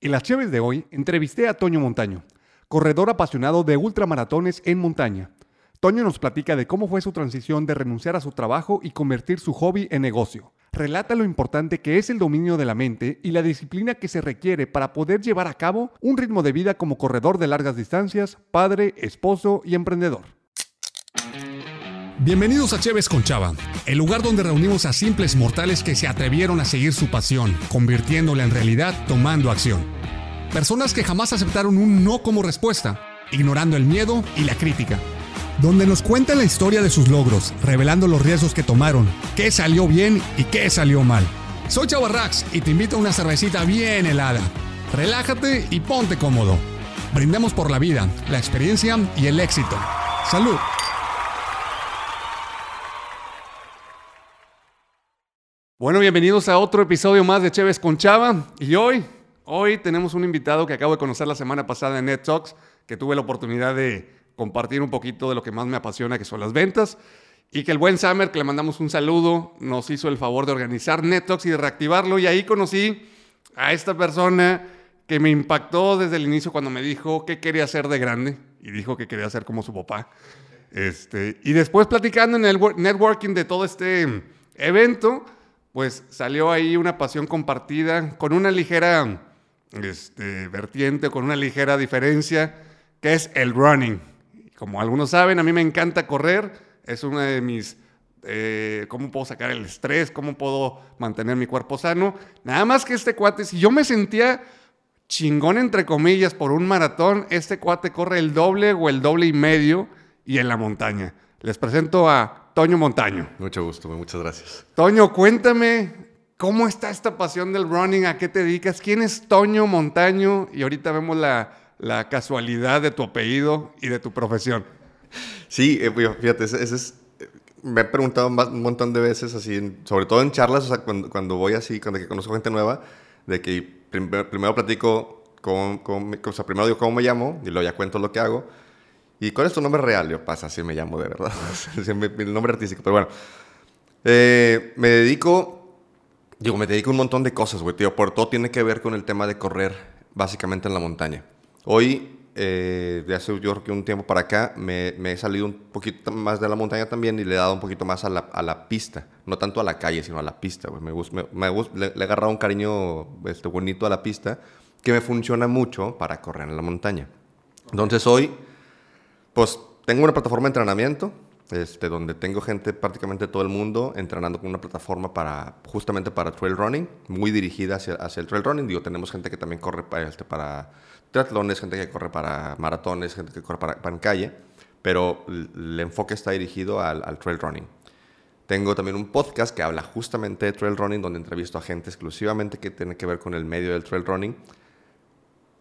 En las Cheves de hoy entrevisté a Toño Montaño, corredor apasionado de ultramaratones en montaña. Toño nos platica de cómo fue su transición de renunciar a su trabajo y convertir su hobby en negocio. Relata lo importante que es el dominio de la mente y la disciplina que se requiere para poder llevar a cabo un ritmo de vida como corredor de largas distancias, padre, esposo y emprendedor. Bienvenidos a Cheves con Chava, el lugar donde reunimos a simples mortales que se atrevieron a seguir su pasión, convirtiéndola en realidad tomando acción. Personas que jamás aceptaron un no como respuesta, ignorando el miedo y la crítica. Donde nos cuentan la historia de sus logros, revelando los riesgos que tomaron, qué salió bien y qué salió mal. Soy Chava y te invito a una cervecita bien helada. Relájate y ponte cómodo. Brindemos por la vida, la experiencia y el éxito. ¡Salud! Bueno, bienvenidos a otro episodio más de Chévez con Chava. Y hoy, hoy tenemos un invitado que acabo de conocer la semana pasada en Net Talks, que tuve la oportunidad de compartir un poquito de lo que más me apasiona, que son las ventas. Y que el buen Summer, que le mandamos un saludo, nos hizo el favor de organizar Net Talks y de reactivarlo. Y ahí conocí a esta persona que me impactó desde el inicio cuando me dijo qué quería hacer de grande. Y dijo que quería ser como su papá. Este, y después platicando en el networking de todo este evento, pues salió ahí una pasión compartida con una ligera este, vertiente, con una ligera diferencia, que es el running. Como algunos saben, a mí me encanta correr, es una de mis... Eh, cómo puedo sacar el estrés, cómo puedo mantener mi cuerpo sano. Nada más que este cuate, si yo me sentía chingón entre comillas por un maratón, este cuate corre el doble o el doble y medio y en la montaña. Les presento a Toño Montaño. Mucho gusto, muchas gracias. Toño, cuéntame cómo está esta pasión del running, a qué te dedicas, quién es Toño Montaño y ahorita vemos la, casualidad de tu apellido y de tu profesión. Sí, eh, fíjate, ese, es, me he preguntado un montón de veces así, sobre todo en charlas, o sea, cuando, voy así, cuando conozco gente nueva, de que primero platico con, con, o sea, primero digo cómo me llamo y luego ya cuento lo que hago ¿Y cuál es tu nombre real? Yo, pasa, así me llamo de verdad. mi, nombre artístico, pero bueno. Eh, me dedico, digo, me dedico a un montón de cosas, güey, tío. Por todo tiene que ver con el tema de correr, básicamente en la montaña. Hoy, eh, de hace yo creo que un tiempo para acá, me, he salido un poquito más de la montaña también y le he dado un poquito más a la, a la pista. No tanto a la calle, sino a la pista, güey. Me, gusta, me, le, le, he agarrado un cariño este, bonito a la pista que me funciona mucho para correr en la montaña. Entonces hoy pues tengo una plataforma de entrenamiento, este, donde tengo gente prácticamente todo el mundo entrenando con una plataforma para justamente para trail running, muy dirigida hacia, hacia el trail running. Digo, tenemos gente que también corre para, este, para triatlones, gente que corre para maratones, gente que corre para, para calle, pero el enfoque está dirigido al, al, trail running. Tengo también un podcast que habla justamente de trail running, donde entrevisto a gente exclusivamente que tiene que ver con el medio del trail running,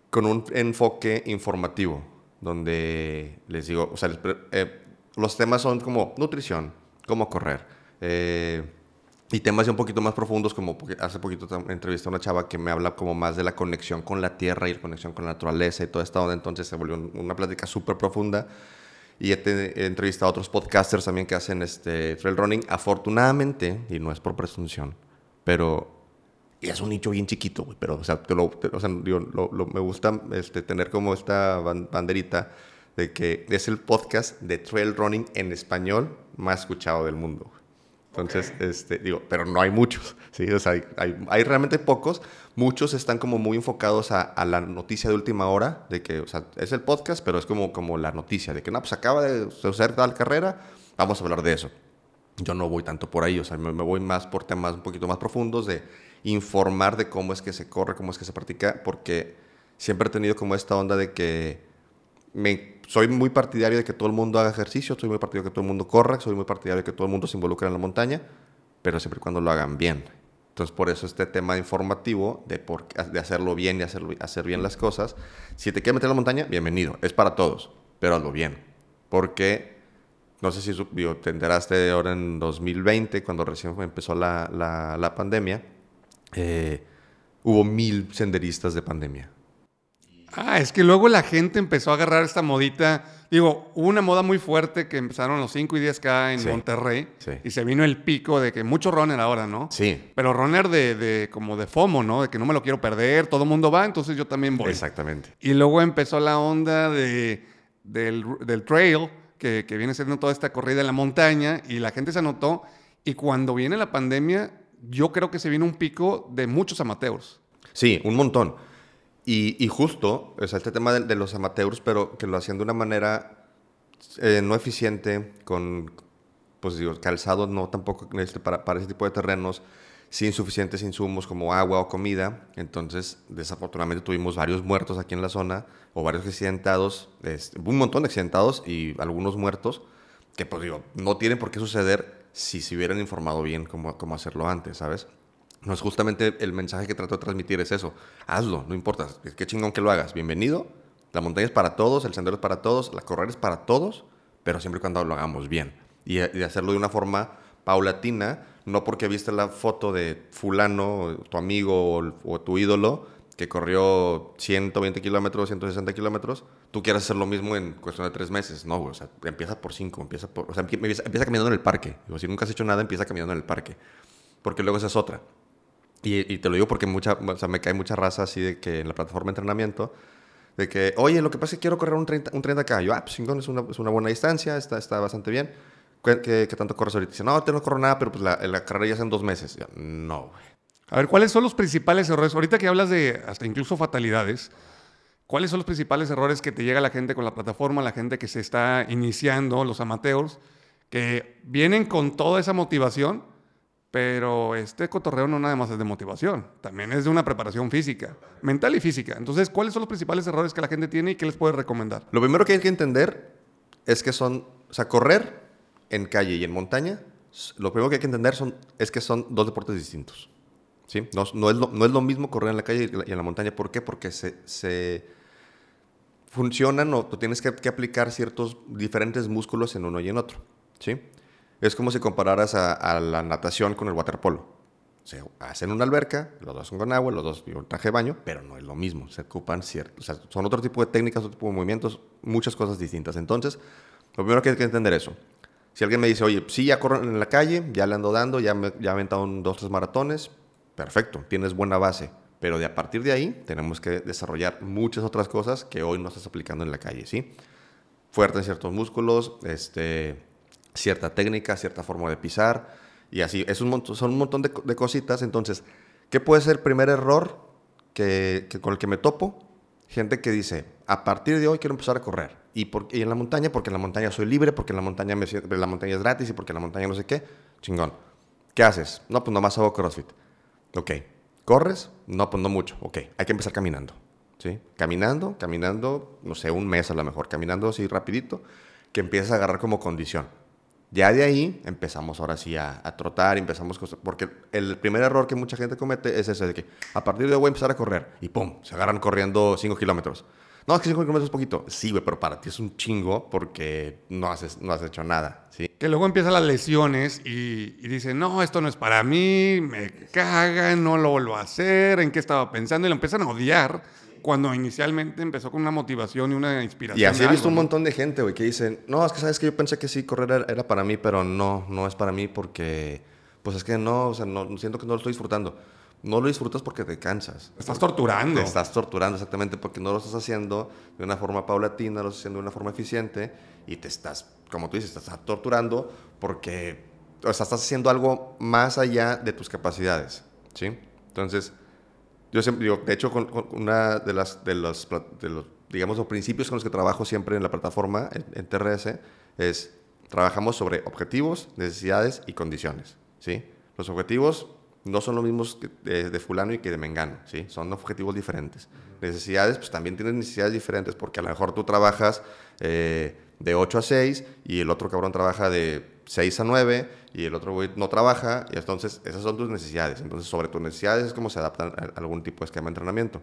con un enfoque informativo donde les digo, o sea, eh, los temas son como nutrición, cómo correr, eh, y temas ya un poquito más profundos, como hace poquito entrevisté a una chava que me habla como más de la conexión con la tierra y la conexión con la naturaleza y toda esta onda, entonces se volvió una plática súper profunda. Y he, entrevistado a otros podcasters también que hacen este trail running. Afortunadamente, y no es por presunción, pero y es un nicho bien chiquito, güey, pero, o sea, o sea me gusta este, tener como esta banderita de que es el podcast de trail running en español más escuchado del mundo. Entonces, este, digo, pero no hay muchos, ¿sí? O sea, hay, hay, hay realmente pocos. Muchos están como muy enfocados a, a, la noticia de última hora, de que, o sea, es el podcast, pero es como, como la noticia, de que, no, pues acaba de suceder tal carrera, vamos a hablar de eso. Yo no voy tanto por ahí, o sea, me, me voy más por temas un poquito más profundos de informar de cómo es que se corre, cómo es que se practica, porque siempre he tenido como esta onda de que me, soy muy partidario de que todo el mundo haga ejercicio, soy muy partidario de que todo el mundo corra, soy muy partidario de que todo el mundo se involucre en la montaña, pero siempre y cuando lo hagan bien. Entonces, por eso este tema informativo de, por, de hacerlo bien y hacerlo, hacer bien las cosas. Si te quieres meter en la montaña, bienvenido, es para todos, pero hazlo bien. Porque, no sé si te enteraste ahora en 2020, cuando recién empezó la, la, la pandemia, eh, hubo mil senderistas de pandemia. Ah, es que luego la gente empezó a agarrar esta modita. Digo, hubo una moda muy fuerte que empezaron los 5 y 10K en Sí, Monterrey. sí. Y se vino el pico de que mucho runner ahora, ¿no? Sí, Pero runner de, de como de FOMO, ¿no? De que no me lo quiero perder, todo el mundo va, entonces yo también voy. exactamente. Y luego empezó la onda de, del, del trail, que, que viene siendo toda esta corrida en la montaña, y la gente se anotó. Y cuando viene la pandemia, yo creo que se viene un pico de muchos amateurs. Sí, un montón. Y, justo, o sea, este tema de, los amateurs, pero que lo hacían de una manera eh, no eficiente, con, pues digo, calzado no tampoco este, para, para ese tipo de terrenos, sin suficientes insumos como agua o comida. Entonces, desafortunadamente tuvimos varios muertos aquí en la zona, o varios accidentados, un montón de accidentados y algunos muertos, que pues digo, no tienen por qué suceder si se hubieran informado bien cómo, cómo hacerlo antes, ¿sabes? No es justamente el mensaje que trato de transmitir, es eso. Hazlo, no importa. Qué chingón que lo hagas. Bienvenido. La montaña es para todos, el sendero es para todos, la correr es para todos, pero siempre y cuando lo hagamos bien. Y, y hacerlo de una forma paulatina, no porque viste la foto de fulano, tu amigo o tu ídolo, que corrió 120 kilómetros, 160 kilómetros, tú quieras hacer lo mismo en cuestión de tres meses. No, güey, o sea, empieza por cinco, empieza por... O sea, empieza, empieza caminando en el parque. Digo, si nunca has hecho nada, empieza caminando en el parque. Porque luego esa es otra. Y, y te lo digo porque mucha, o sea, me cae mucha raza así de que en la plataforma de entrenamiento, de que, oye, lo que pasa es que quiero correr un 30, un 30K. Yo, ah, pues chingón, es una, es una buena distancia, está, está bastante bien. ¿Qué, qué, qué tanto corres ahorita? Dice, no, ahorita no corro nada, pero pues la, la carrera ya es en dos meses. Yo, no, güey. A ver, ¿cuáles son los principales errores? Ahorita que hablas de hasta incluso fatalidades, ¿cuáles son los principales errores que te llega la gente con la plataforma, la gente que se está iniciando, los amateurs, que vienen con toda esa motivación, pero este cotorreo no nada más es de motivación, también es de una preparación física, mental y física. Entonces, ¿cuáles son los principales errores que la gente tiene y qué les puedes recomendar? Lo primero que hay que entender es que son, o sea, correr en calle y en montaña, lo primero que hay que entender son, es que son dos deportes distintos. No, es lo, mismo correr en la calle y en la montaña. ¿Por qué? Porque se, se funcionan o tú tienes que, aplicar ciertos diferentes músculos en uno y en otro. ¿sí? Es como si compararas a, la natación con el waterpolo. Se hacen una alberca, los dos son con agua, los dos con traje de baño, pero no es lo mismo. Se ocupan ciertos, son otro tipo de técnicas, otro tipo de movimientos, muchas cosas distintas. Entonces, lo primero que hay que entender eso. Si alguien me dice, oye, sí, ya corro en la calle, ya le ando dando, ya me he aventado un, dos, tres maratones, perfecto, tienes buena base. Pero de a partir de ahí tenemos que desarrollar muchas otras cosas que hoy no estás aplicando en la calle, ¿sí? Fuerte en ciertos músculos, este, cierta técnica, cierta forma de pisar, y así. Es un montón, son un montón de, de, cositas. Entonces, ¿qué puede ser el primer error que, con el que me topo? Gente que dice, a partir de hoy quiero empezar a correr. Y, por, y en la montaña, porque en la montaña soy libre, porque en la montaña, la montaña es gratis y porque en la montaña no sé qué. Chingón. ¿Qué haces? No, pues nomás hago CrossFit. Ok. ¿Corres? No, pues no mucho. Ok. Hay que empezar caminando. ¿Sí? Caminando, caminando, no sé, un mes a lo mejor. Caminando así rapidito, que empiezas a agarrar como condición. Ya de ahí empezamos ahora sí a, a trotar, empezamos, porque el primer error que mucha gente comete es ese de que a partir de hoy voy a empezar a correr y pum, se agarran corriendo 5 kilómetros. No, es que 5 kilómetros es poquito. Sí, güey, pero para ti es un chingo porque no has, no has hecho nada, ¿sí? Que luego empiezan las lesiones y, y dicen, no, esto no es para mí, me cagan, no lo vuelvo a hacer, ¿en qué estaba pensando? Y lo empiezan a odiar cuando inicialmente empezó con una motivación y una inspiración. Y así he visto un montón de gente, güey, que dicen, no, es que sabes que yo pensé que sí, correr era, era, para mí, pero no, no es para mí porque, pues es que no, o sea, no, siento que no lo estoy disfrutando. No lo disfrutas porque te cansas. Te estás torturando. Te estás torturando, exactamente, porque no lo estás haciendo de una forma paulatina, lo estás haciendo de una forma eficiente y te estás, como tú dices, te estás torturando porque, o sea, estás haciendo algo más allá de tus capacidades, ¿sí? Entonces, yo siempre digo, de hecho, con, con una de las, de los, de los, digamos, los principios con los que trabajo siempre en la plataforma, en, en, TRS, es, trabajamos sobre objetivos, necesidades y condiciones, ¿sí? Los objetivos no son los mismos de, de, fulano y que de mengano, ¿sí? Son objetivos diferentes. Necesidades, pues también tienes necesidades diferentes, porque a lo mejor tú trabajas eh, de 8 a 6 y el otro cabrón trabaja de 6 a 9 y el otro no trabaja y entonces esas son tus necesidades. Entonces sobre tus necesidades es como se adaptan a algún tipo de esquema de entrenamiento.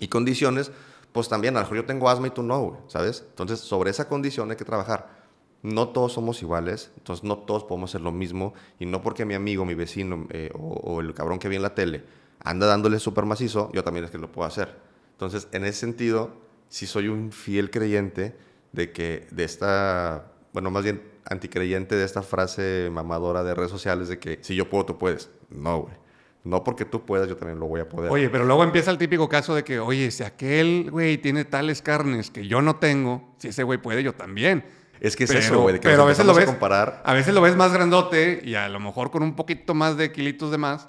Y condiciones, pues también, a lo mejor yo tengo asma y tú no, ¿sabes? Entonces sobre esa condición hay que trabajar. No todos somos iguales, entonces no todos podemos hacer lo mismo y no porque mi amigo, mi vecino eh, o, el cabrón que vi en la tele anda dándole súper macizo, yo también es que lo puedo hacer. Entonces, en ese sentido, sí soy un fiel creyente de que de esta, bueno, más bien anticreyente de esta frase mamadora de redes sociales de que si yo puedo, tú puedes. No, güey. No porque tú puedas, yo también lo voy a poder. Oye, pero luego empieza el típico caso de que, oye, si aquel güey tiene tales carnes que yo no tengo, si ese güey puede, yo también. Es que es Pero- eso, güey, pero a veces lo ves- comparar. A veces lo ves más grandote y a lo mejor con un poquito más de kilitos de más,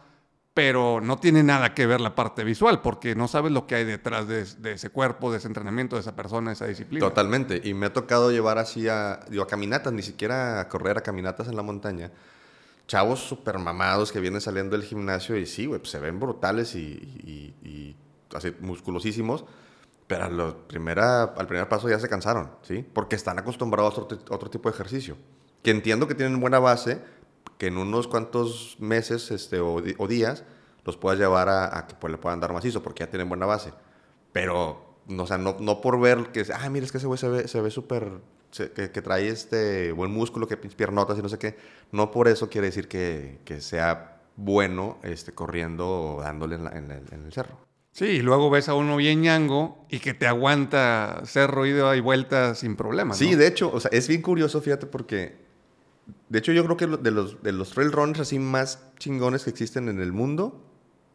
pero no tiene nada que ver la parte visual, porque no sabes lo que hay detrás de, de ese cuerpo, de ese entrenamiento, de esa persona, de esa disciplina. Totalmente. Y me ha tocado llevar así a, digo, a caminatas, ni siquiera a correr, a caminatas en la montaña. Chavos súper mamados que vienen saliendo del gimnasio y sí, güey, pues se ven brutales y, y- y así musculosísimos. Pero a lo primera, al primer paso ya se cansaron, ¿sí? Porque están acostumbrados a otro, otro tipo de ejercicio. Que entiendo que tienen buena base, que en unos cuantos meses este, o, o días los puedas llevar a, que pues, le puedan dar macizo, porque ya tienen buena base. Pero, no, o sea, no, no por ver que, ah, mira, es que ese güey se ve se ve súper, se- que, que trae este buen músculo, que piernotas y no sé qué. No por eso quiere decir que, que sea bueno este, corriendo o dándole en, en el- en el cerro. Sí, y luego ves a uno bien ñango y que te aguanta cerro ida y vuelta sin problemas. Sí, ¿no? de hecho, o sea, es bien curioso, fíjate, porque de hecho yo creo que de los, de los trail runners así más chingones que existen en el mundo,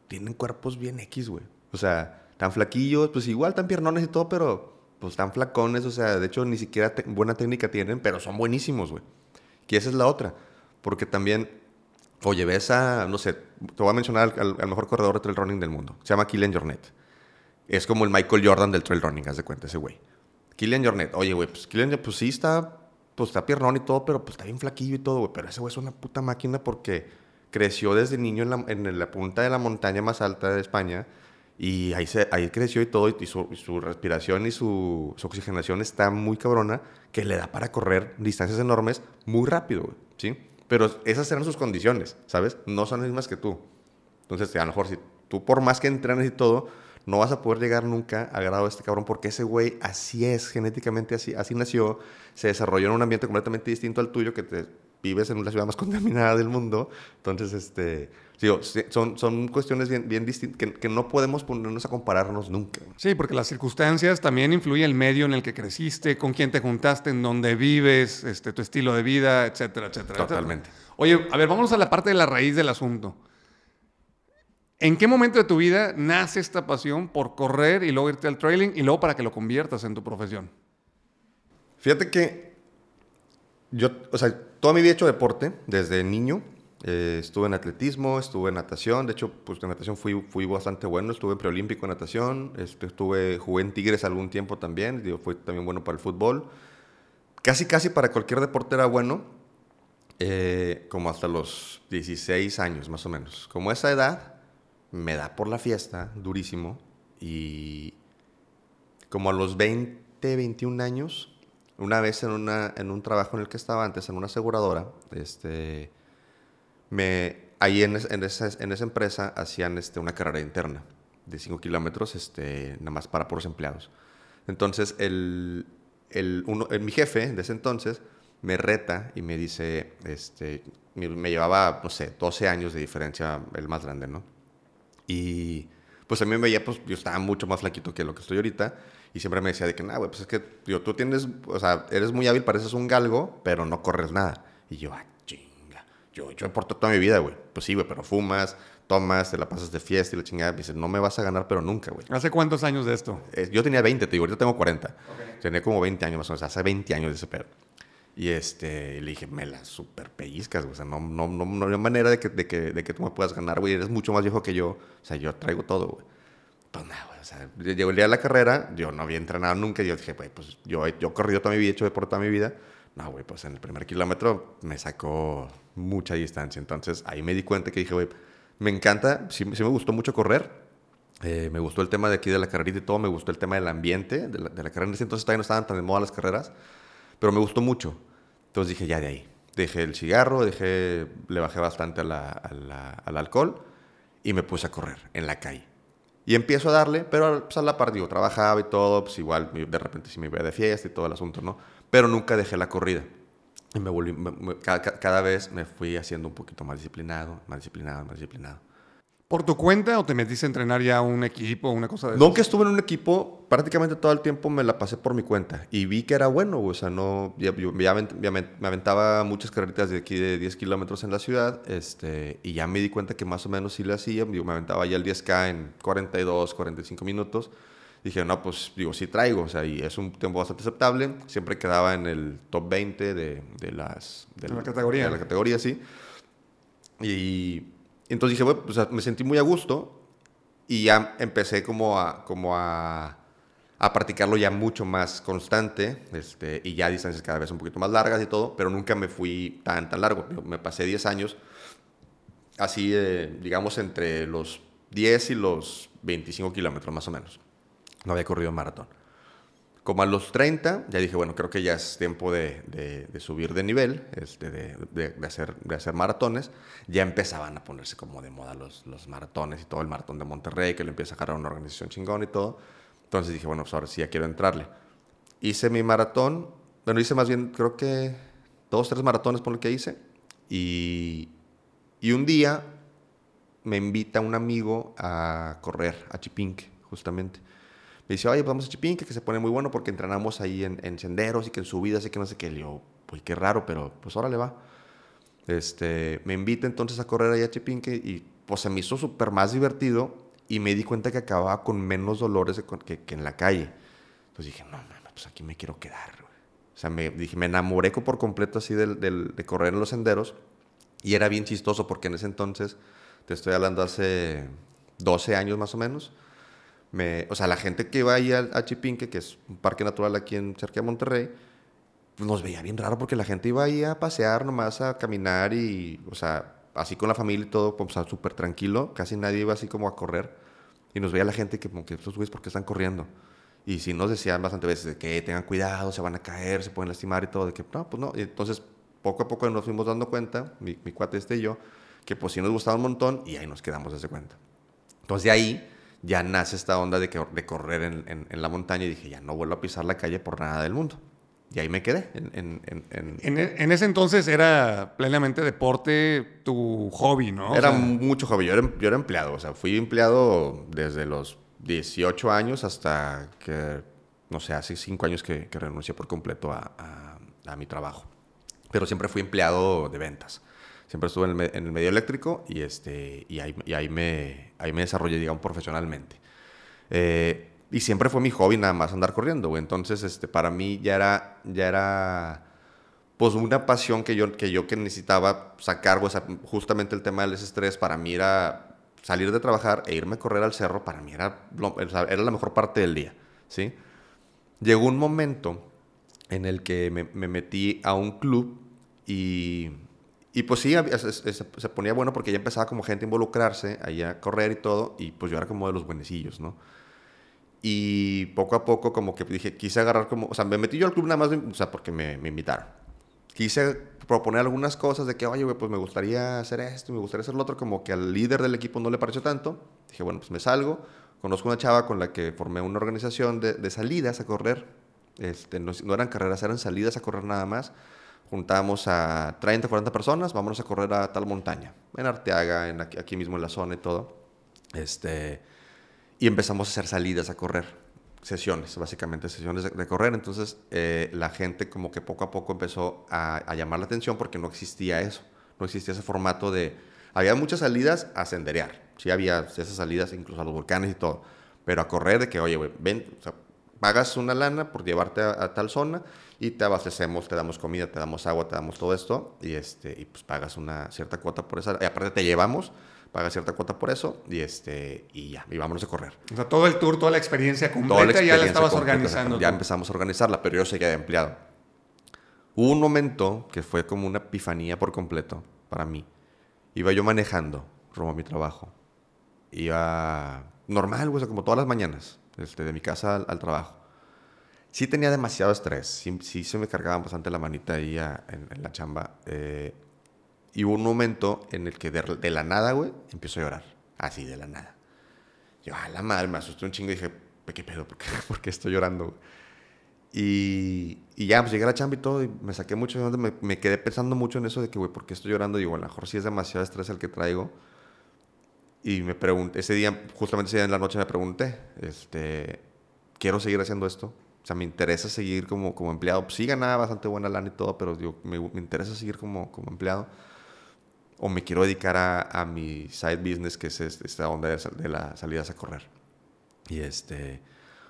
tienen cuerpos bien X, güey. O sea, tan flaquillos, pues igual tan piernones y todo, pero pues tan flacones, o sea, de hecho ni siquiera buena técnica tienen, pero son buenísimos, güey. Que esa es la otra, porque también, oye, ves a, no sé, te voy a mencionar al, al- mejor corredor de trail running del mundo, se llama Kylian Jornet. Es como el Michael Jordan del trail running, haz de cuenta ese güey. Kylian Jornet, oye, güey, pues Kylian, pues sí está, pues está piernón y todo, pero pues está bien flaquillo y todo, güey. Pero ese güey es una puta máquina porque creció desde niño en la, en la punta de la montaña más alta de España y ahí, se, ahí creció y todo, y su, y su respiración y su, su oxigenación está muy cabrona, que le da para correr distancias enormes muy rápido, güey, ¿sí? Pero esas eran sus condiciones, ¿sabes? No son las mismas que tú. Entonces, a lo mejor si tú por más que entrenes y todo, no vas a poder llegar nunca al grado de este cabrón porque ese güey así es, genéticamente así, así nació, se desarrolló en un ambiente completamente distinto al tuyo, que te vives en la ciudad más contaminada del mundo. Entonces, este, digo, sí, son, son cuestiones bien, bien distintas que, que no podemos ponernos a compararnos nunca. Sí, porque las circunstancias también influyen el medio en el que creciste, con quién te juntaste, en dónde vives, este, tu estilo de vida, etcétera, etcétera. etcétera. Totalmente. Oye, a ver, vamos a la parte de la raíz del asunto. ¿En qué momento de tu vida nace esta pasión por correr y luego irte al trailing y luego para que lo conviertas en tu profesión? Fíjate que yo, o sea, toda mi vida he hecho deporte desde niño. Eh, estuve en atletismo, estuve en natación. De hecho, pues en natación fui, fui bastante bueno. Estuve en preolímpico en natación. Este, estuve, jugué en Tigres algún tiempo también. Digo, fui también bueno para el fútbol. Casi, casi para cualquier deporte era bueno. eh, como hasta los 16 años, más o menos. Como esa edad, me da por la fiesta, durísimo. Y como a los 20, 21 años, una vez en, una, en un trabajo en el que estaba antes, en una aseguradora, este, me, ahí en, en esa, en esa empresa hacían este, una carrera interna de 5 kilómetros, este, nada más para puros empleados. Entonces, el, el, uno, el- mi jefe de ese entonces me reta y me dice, este, me, me llevaba, no sé, 12 años de diferencia, el más grande, ¿no? Y pues a mí me veía, pues yo estaba mucho más flaquito que lo que estoy ahorita. Y siempre me decía de que, nada, güey, pues es que tú tienes, o sea, eres muy hábil, pareces un galgo, pero no corres nada. Y yo, ah. Yo, yo deporto toda mi vida, güey. Pues sí, güey, pero fumas, tomas, te la pasas de fiesta y la chingada. Me dice, no me vas a ganar, pero nunca, güey. ¿Hace cuántos años de esto? Eh, Yo tenía 20, te digo, ahorita tengo 40. Tenía como 20 años más o menos, hace 20 años de ese pedo. Y este, le dije, me la super pellizcas, güey. O sea, no, no, no, no hay manera de que, de, que, de que tú me puedas ganar, güey. Eres mucho más viejo que yo. O sea, yo traigo todo, güey. Pues nada, güey. O sea, llegó el día de la carrera, yo no había entrenado nunca. Y yo dije, güey, pues yo, yo he corrido toda mi vida, he hecho deporte toda mi vida. No, güey, pues en el primer kilómetro me sacó mucha distancia. Entonces ahí me di cuenta que dije, güey, me encanta, sí, sí me gustó mucho correr. Eh, me gustó el tema de aquí de la carrerita y todo, me gustó el tema del ambiente de la, de la carrera. En ese entonces todavía no estaban tan de moda las carreras, pero me gustó mucho. Entonces dije, ya de ahí. Dejé el cigarro, dejé, le bajé bastante a la- a la- al alcohol y me puse a correr en la calle. Y empiezo a darle, pero pues, a la par, digo, trabajaba y todo, pues igual de repente sí me iba de fiesta y todo el asunto, ¿no? Pero nunca dejé la corrida. Y me volví, me- me- cada, ca- cada vez me fui haciendo un poquito más disciplinado, más disciplinado, más disciplinado. ¿Por tu cuenta o te metiste a entrenar ya un equipo, una cosa de Nunca estuve en un equipo, prácticamente todo el tiempo me la pasé por mi cuenta y vi que era bueno, o sea, no, ya, yo, ya me, aventaba muchas carreritas de aquí de 10 kilómetros en la ciudad este, y ya me di cuenta que más o menos sí lo hacía, digo, me aventaba ya el 10K en 42, 45 minutos. Dije, no, pues digo, sí traigo, o sea, y es un tiempo bastante aceptable. Siempre quedaba en el top 20 de, de las... De la, categoría. De la categoría, sí. Y entonces dije, bueno, pues me sentí muy a gusto y ya empecé como a, como a a practicarlo ya mucho más constante este, y ya distancias cada vez un poquito más largas y todo, pero nunca me fui tan, tan largo. Me pasé 10 años así, eh, digamos, entre los 10 y los 25 kilómetros más o menos. No había corrido maratón. Como a los 30, ya dije, bueno, creo que ya es tiempo de, subir de nivel, este, de, de, hacer, de hacer maratones. Ya empezaban a ponerse como de moda los, los maratones y todo el maratón de Monterrey, que lo empieza a agarrar una organización chingón y todo. Entonces dije, bueno, pues ahora sí ya quiero entrarle. Hice mi maratón, bueno, hice más bien, creo que dos, tres maratones por lo que hice. Y, y un día me invita un amigo a correr a Chipinque, justamente. Me dice, oye, pues vamos a Chipinque, que se pone muy bueno porque entrenamos ahí en, en senderos y que en subidas y que no sé qué. Le digo, pues qué raro, pero pues ahora le va. Este, me invita entonces a correr ahí a Chipinque y pues se me hizo súper más divertido y me di cuenta que acababa con menos dolores que, que en la calle. Entonces dije, no, no, pues aquí me quiero quedar. O sea, me, dije, me enamoré por completo así del, del, de correr en los senderos. Y era bien chistoso porque en ese entonces, te estoy hablando hace 12 años más o menos, me, o sea, la gente que iba ahí a, Chipinque, que es un parque natural aquí en cerca de Monterrey, pues nos veía bien raro porque la gente iba ahí a pasear nomás, a caminar y, o sea, así con la familia y todo, pues súper tranquilo, casi nadie iba así como a correr. Y nos veía la gente que como que estos güeyes, ¿por qué están corriendo? Y si nos decían bastante veces de que tengan cuidado, se van a caer, se pueden lastimar y todo, de que no, pues no. Y entonces, poco a poco nos fuimos dando cuenta, mi, mi cuate este y yo, que pues sí nos gustaba un montón y ahí nos quedamos desde cuenta. Entonces, de ahí ya nace esta onda de, que, de correr en, en la montaña y dije, ya no vuelvo a pisar la calle por nada del mundo. Y ahí me quedé. En, en, en, ese entonces era plenamente deporte tu hobby, ¿no? Era mucho hobby. Yo era, yo era, empleado. O sea, fui empleado desde los 18 años hasta que, no sé, hace 5 años que, que renuncié por completo a, a, mi trabajo. Pero siempre fui empleado de ventas. Siempre estuve en el, el medio eléctrico y, este, y, ahí, y ahí, me, ahí me desarrollé, digamos, profesionalmente. Eh, y siempre fue mi hobby nada más andar corriendo, güey. Entonces, este, para mí ya era, ya era, pues una pasión que yo, que yo que necesitaba sacar, sea, justamente el tema del estrés, para mí era salir de trabajar e irme a correr al cerro, para mí era, era la mejor parte del día, ¿sí? Llegó un momento en el que me, me metí a un club y, y pues sí, se, ponía bueno porque ya empezaba como gente a involucrarse, ahí a correr y todo, y pues yo era como de los buenecillos, ¿no? Y poco a poco como que dije, quise agarrar como, o sea, me metí yo al club nada más, o sea, porque me, me invitaron. Quise proponer algunas cosas de que, oye, pues me gustaría hacer esto, me gustaría hacer lo otro, como que al líder del equipo no le pareció tanto. Dije, bueno, pues me salgo. Conozco una chava con la que formé una organización de, de salidas a correr. Este, no, eran carreras, eran salidas a correr nada más. Juntábamos a 30, 40 personas, vámonos a correr a tal montaña, en Arteaga, en aquí, aquí mismo en la zona y todo. Este, y empezamos a hacer salidas a correr, sesiones, básicamente sesiones de, correr. Entonces eh, la gente como que poco a poco empezó a, llamar la atención porque no existía eso, no existía ese formato de... Había muchas salidas a senderear, sí había esas salidas incluso a los volcanes y todo, pero a correr de que, oye, ven, o sea, pagas una lana por llevarte a, tal zona y te abastecemos, te damos comida, te damos agua, te damos todo esto y, este, y pues pagas una cierta cuota por esa, y aparte te llevamos paga cierta cuota por eso y este y ya, y vámonos a correr. O sea, todo el tour, toda la experiencia completa ya la estabas organizando. Ya empezamos a organizarla, pero yo seguía de empleado. Hubo un momento que fue como una epifanía por completo para mí. Iba yo manejando rumbo a mi trabajo. Iba normal, o sea, como todas las mañanas, este, de mi casa al, trabajo. Sí tenía demasiado estrés, sí, sí, se me cargaba bastante la manita ahí en, en, la chamba. Eh, y hubo un momento en el que de, la nada, güey, empiezo a llorar. Así, de la nada. Yo, a la madre, me asusté un chingo y dije, ¿qué pedo? ¿Por qué, ¿Por qué estoy llorando? Y, y, ya, pues llegué a la chamba y todo, y me saqué mucho, me, me quedé pensando mucho en eso de que, güey, ¿por qué estoy llorando? Digo, a lo mejor sí es demasiado estrés el que traigo. Y me pregunté, ese día, justamente ese día en la noche me pregunté, este, quiero seguir haciendo esto. O sea, me interesa seguir como, como empleado. Sí ganaba bastante buena lana y todo, pero digo, me, me interesa seguir como, como empleado. O me quiero dedicar a, a mi side business, que es este- esta onda de, de las salidas a correr. Y este,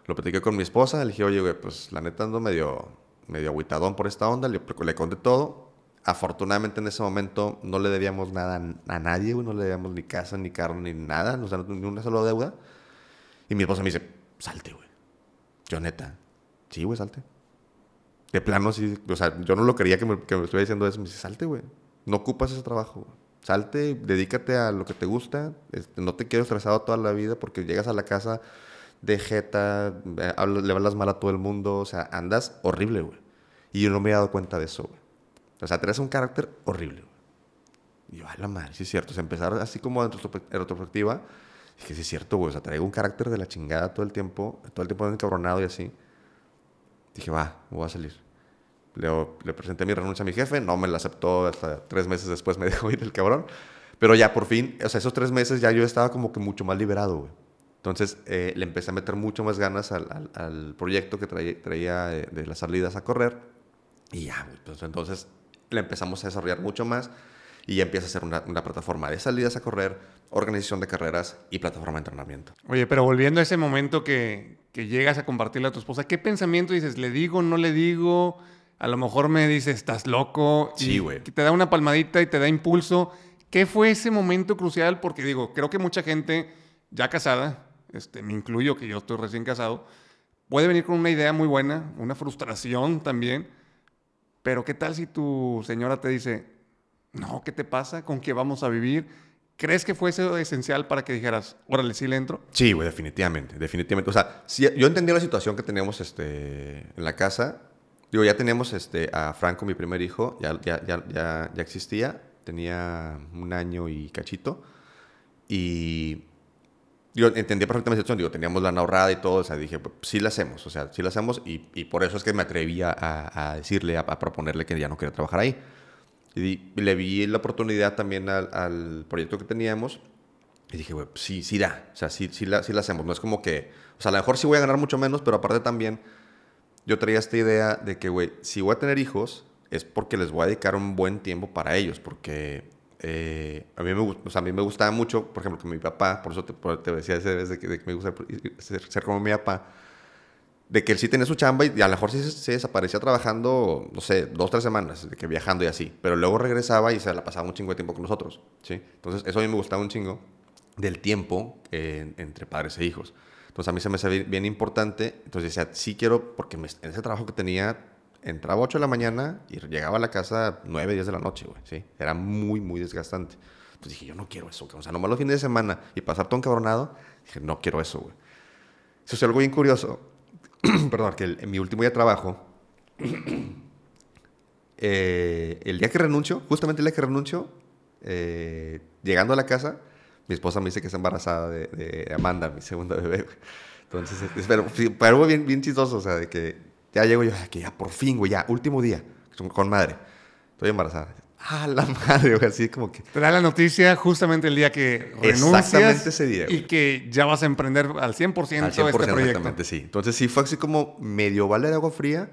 lo platiqué con mi esposa. Le dije, oye, güey, pues la neta ando medio, medio agüitadón por esta onda. Le, le conté todo. Afortunadamente en ese momento no le debíamos nada a, nadie. No le debíamos ni casa, ni carro, ni nada. O sea, ni una sola deuda. Y mi esposa me dice, salte, güey. Yo neta, sí, güey, salte. De plano, sí. O sea, yo no lo quería que me, que me estuviera diciendo eso. Me dice, salte, güey. No ocupas ese trabajo, güey. Salte, dedícate a lo que te gusta. Este, no te quiero estresado toda la vida porque llegas a la casa de jeta, eh, le hablas mal a todo el mundo. O sea, andas horrible, güey. Y yo no me he dado cuenta de eso, güey. O sea, traes un carácter horrible. Y yo, a la madre, sí es cierto. O sea, empezar así como en retrospe- en retrospectiva. Dije, sí es cierto, güey. O sea, traigo un carácter de la chingada todo el tiempo. Todo el tiempo encabronado y así. Dije, va, voy a salir. Le, le presenté mi renuncia a mi jefe, no me la aceptó, hasta tres meses después me dejó ir el cabrón. Pero ya por fin, o sea, esos tres meses ya yo estaba como que mucho más liberado, güey. Entonces eh, le empecé a meter mucho más ganas al, al- al proyecto que traía, traía de, de las salidas a correr. Y ya, pues entonces le empezamos a desarrollar mucho más y ya empieza a ser una, una plataforma de salidas a correr, organización de carreras y plataforma de entrenamiento. Oye, pero volviendo a ese momento que, que llegas a compartirle a tu esposa, ¿qué pensamiento dices? ¿Le digo, no le digo? A lo mejor me dice, estás loco. Sí, güey. Te da una palmadita y te da impulso. ¿Qué fue ese momento crucial? Porque digo, creo que mucha gente ya casada, este, me incluyo que yo estoy recién casado, puede venir con una idea muy buena, una frustración también. Pero ¿qué tal si tu señora te dice, no, ¿qué te pasa? ¿Con qué vamos a vivir? ¿Crees que fue eso esencial para que dijeras, órale, sí le entro? Sí, güey, definitivamente, definitivamente. O sea, sí, yo entendía la situación que teníamos este, en la casa. Digo, ya teníamos este, a Franco, mi primer hijo, ya, ya, ya, ya, ya existía. Tenía un año y cachito. Y yo entendía perfectamente la situación. Digo, teníamos la ahorrada y todo. O sea, dije, pues, sí la hacemos. O sea, sí la hacemos. Y, y por eso es que me atrevía a, decirle, a, proponerle que ya no quería trabajar ahí. Y, le vi la oportunidad también al, al proyecto que teníamos. Y dije, güey, pues sí, sí da. O sea, sí, sí, la, sí la hacemos. No es como que... O sea, a lo mejor sí voy a ganar mucho menos, pero aparte también yo traía esta idea de que, güey, si voy a tener hijos es porque les voy a dedicar un buen tiempo para ellos. Porque eh, a, mí me, o sea, a mí me gustaba mucho, por ejemplo, que mi papá, por eso te, te decía esa vez de que, de que me gusta ser, ser como mi papá, de que él sí tenía su chamba y a lo mejor sí se, desaparecía trabajando, no sé, dos, tres semanas, de que viajando y así. Pero luego regresaba y se la pasaba un chingo de tiempo con nosotros, ¿sí? Entonces, eso a mí me gustaba un chingo del tiempo eh, entre padres e hijos. Entonces, a mí se me hacía bien, bien importante. Entonces, decía, sí quiero, porque me- en ese trabajo que tenía, entraba a 8 de la mañana y llegaba a la casa 9, 10 de la noche, güey, ¿sí? Era muy, muy desgastante. Entonces dije, yo no quiero eso, o sea, nomás los fines de semana y pasar todo encabronado, dije, no quiero eso, güey. Es algo bien curioso. Perdón, que en mi último día de trabajo, eh, el día que renuncio, justamente el día que renuncio, eh, llegando a la casa, mi esposa me dice que está embarazada de, de Amanda, mi segunda bebé. güey. Entonces, es- pero, pero bien, bien chistoso, o sea, de que ya llego yo, "Ah, que ya por fin, güey, ya, último día, con- madre. Estoy embarazada. Ah, la madre, güey, así como que... Te da la noticia justamente el día que renuncias. Exactamente ese día, Y güey. que ya vas a emprender al 100%, Al 100% este proyecto. exactamente, sí. Entonces sí fue así como medio vale de agua fría,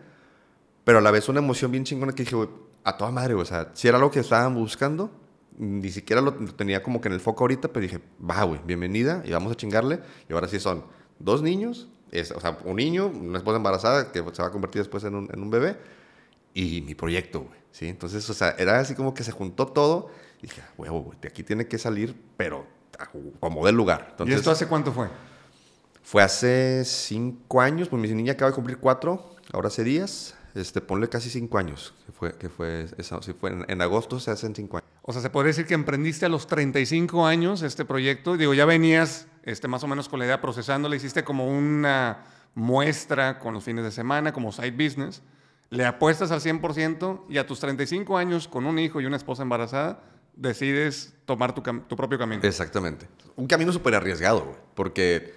pero a la vez una emoción bien chingona que dije, güey, a toda madre, güey, o sea, si era lo que estaban buscando, ni siquiera lo tenía como que en el foco ahorita, pero dije, va, güey, bienvenida y vamos a chingarle. Y ahora sí son dos niños, es, o sea, un niño, una esposa embarazada que se va a convertir después en un, en un bebé y mi proyecto, güey, ¿sí? Entonces, o sea, era así como que se juntó todo y dije, "Ah, huevo, güey, de aquí tiene que salir, pero como del lugar. Entonces, ¿Y esto hace cuánto fue? fue hace cinco años, pues mi niña acaba de cumplir cuatro, ahora hace días. Este, ponle casi cinco años, que fue, que fue, eso, sí, fue en, en agosto, se hacen cinco años. O sea, se podría decir que emprendiste a los 35 años este proyecto. Digo, ya venías este, más o menos con la idea procesando, le hiciste como una muestra con los fines de semana, como side business. Le apuestas al 100% y a tus 35 años, con un hijo y una esposa embarazada, decides tomar tu, tu propio camino. Exactamente. Un camino súper arriesgado, güey, porque...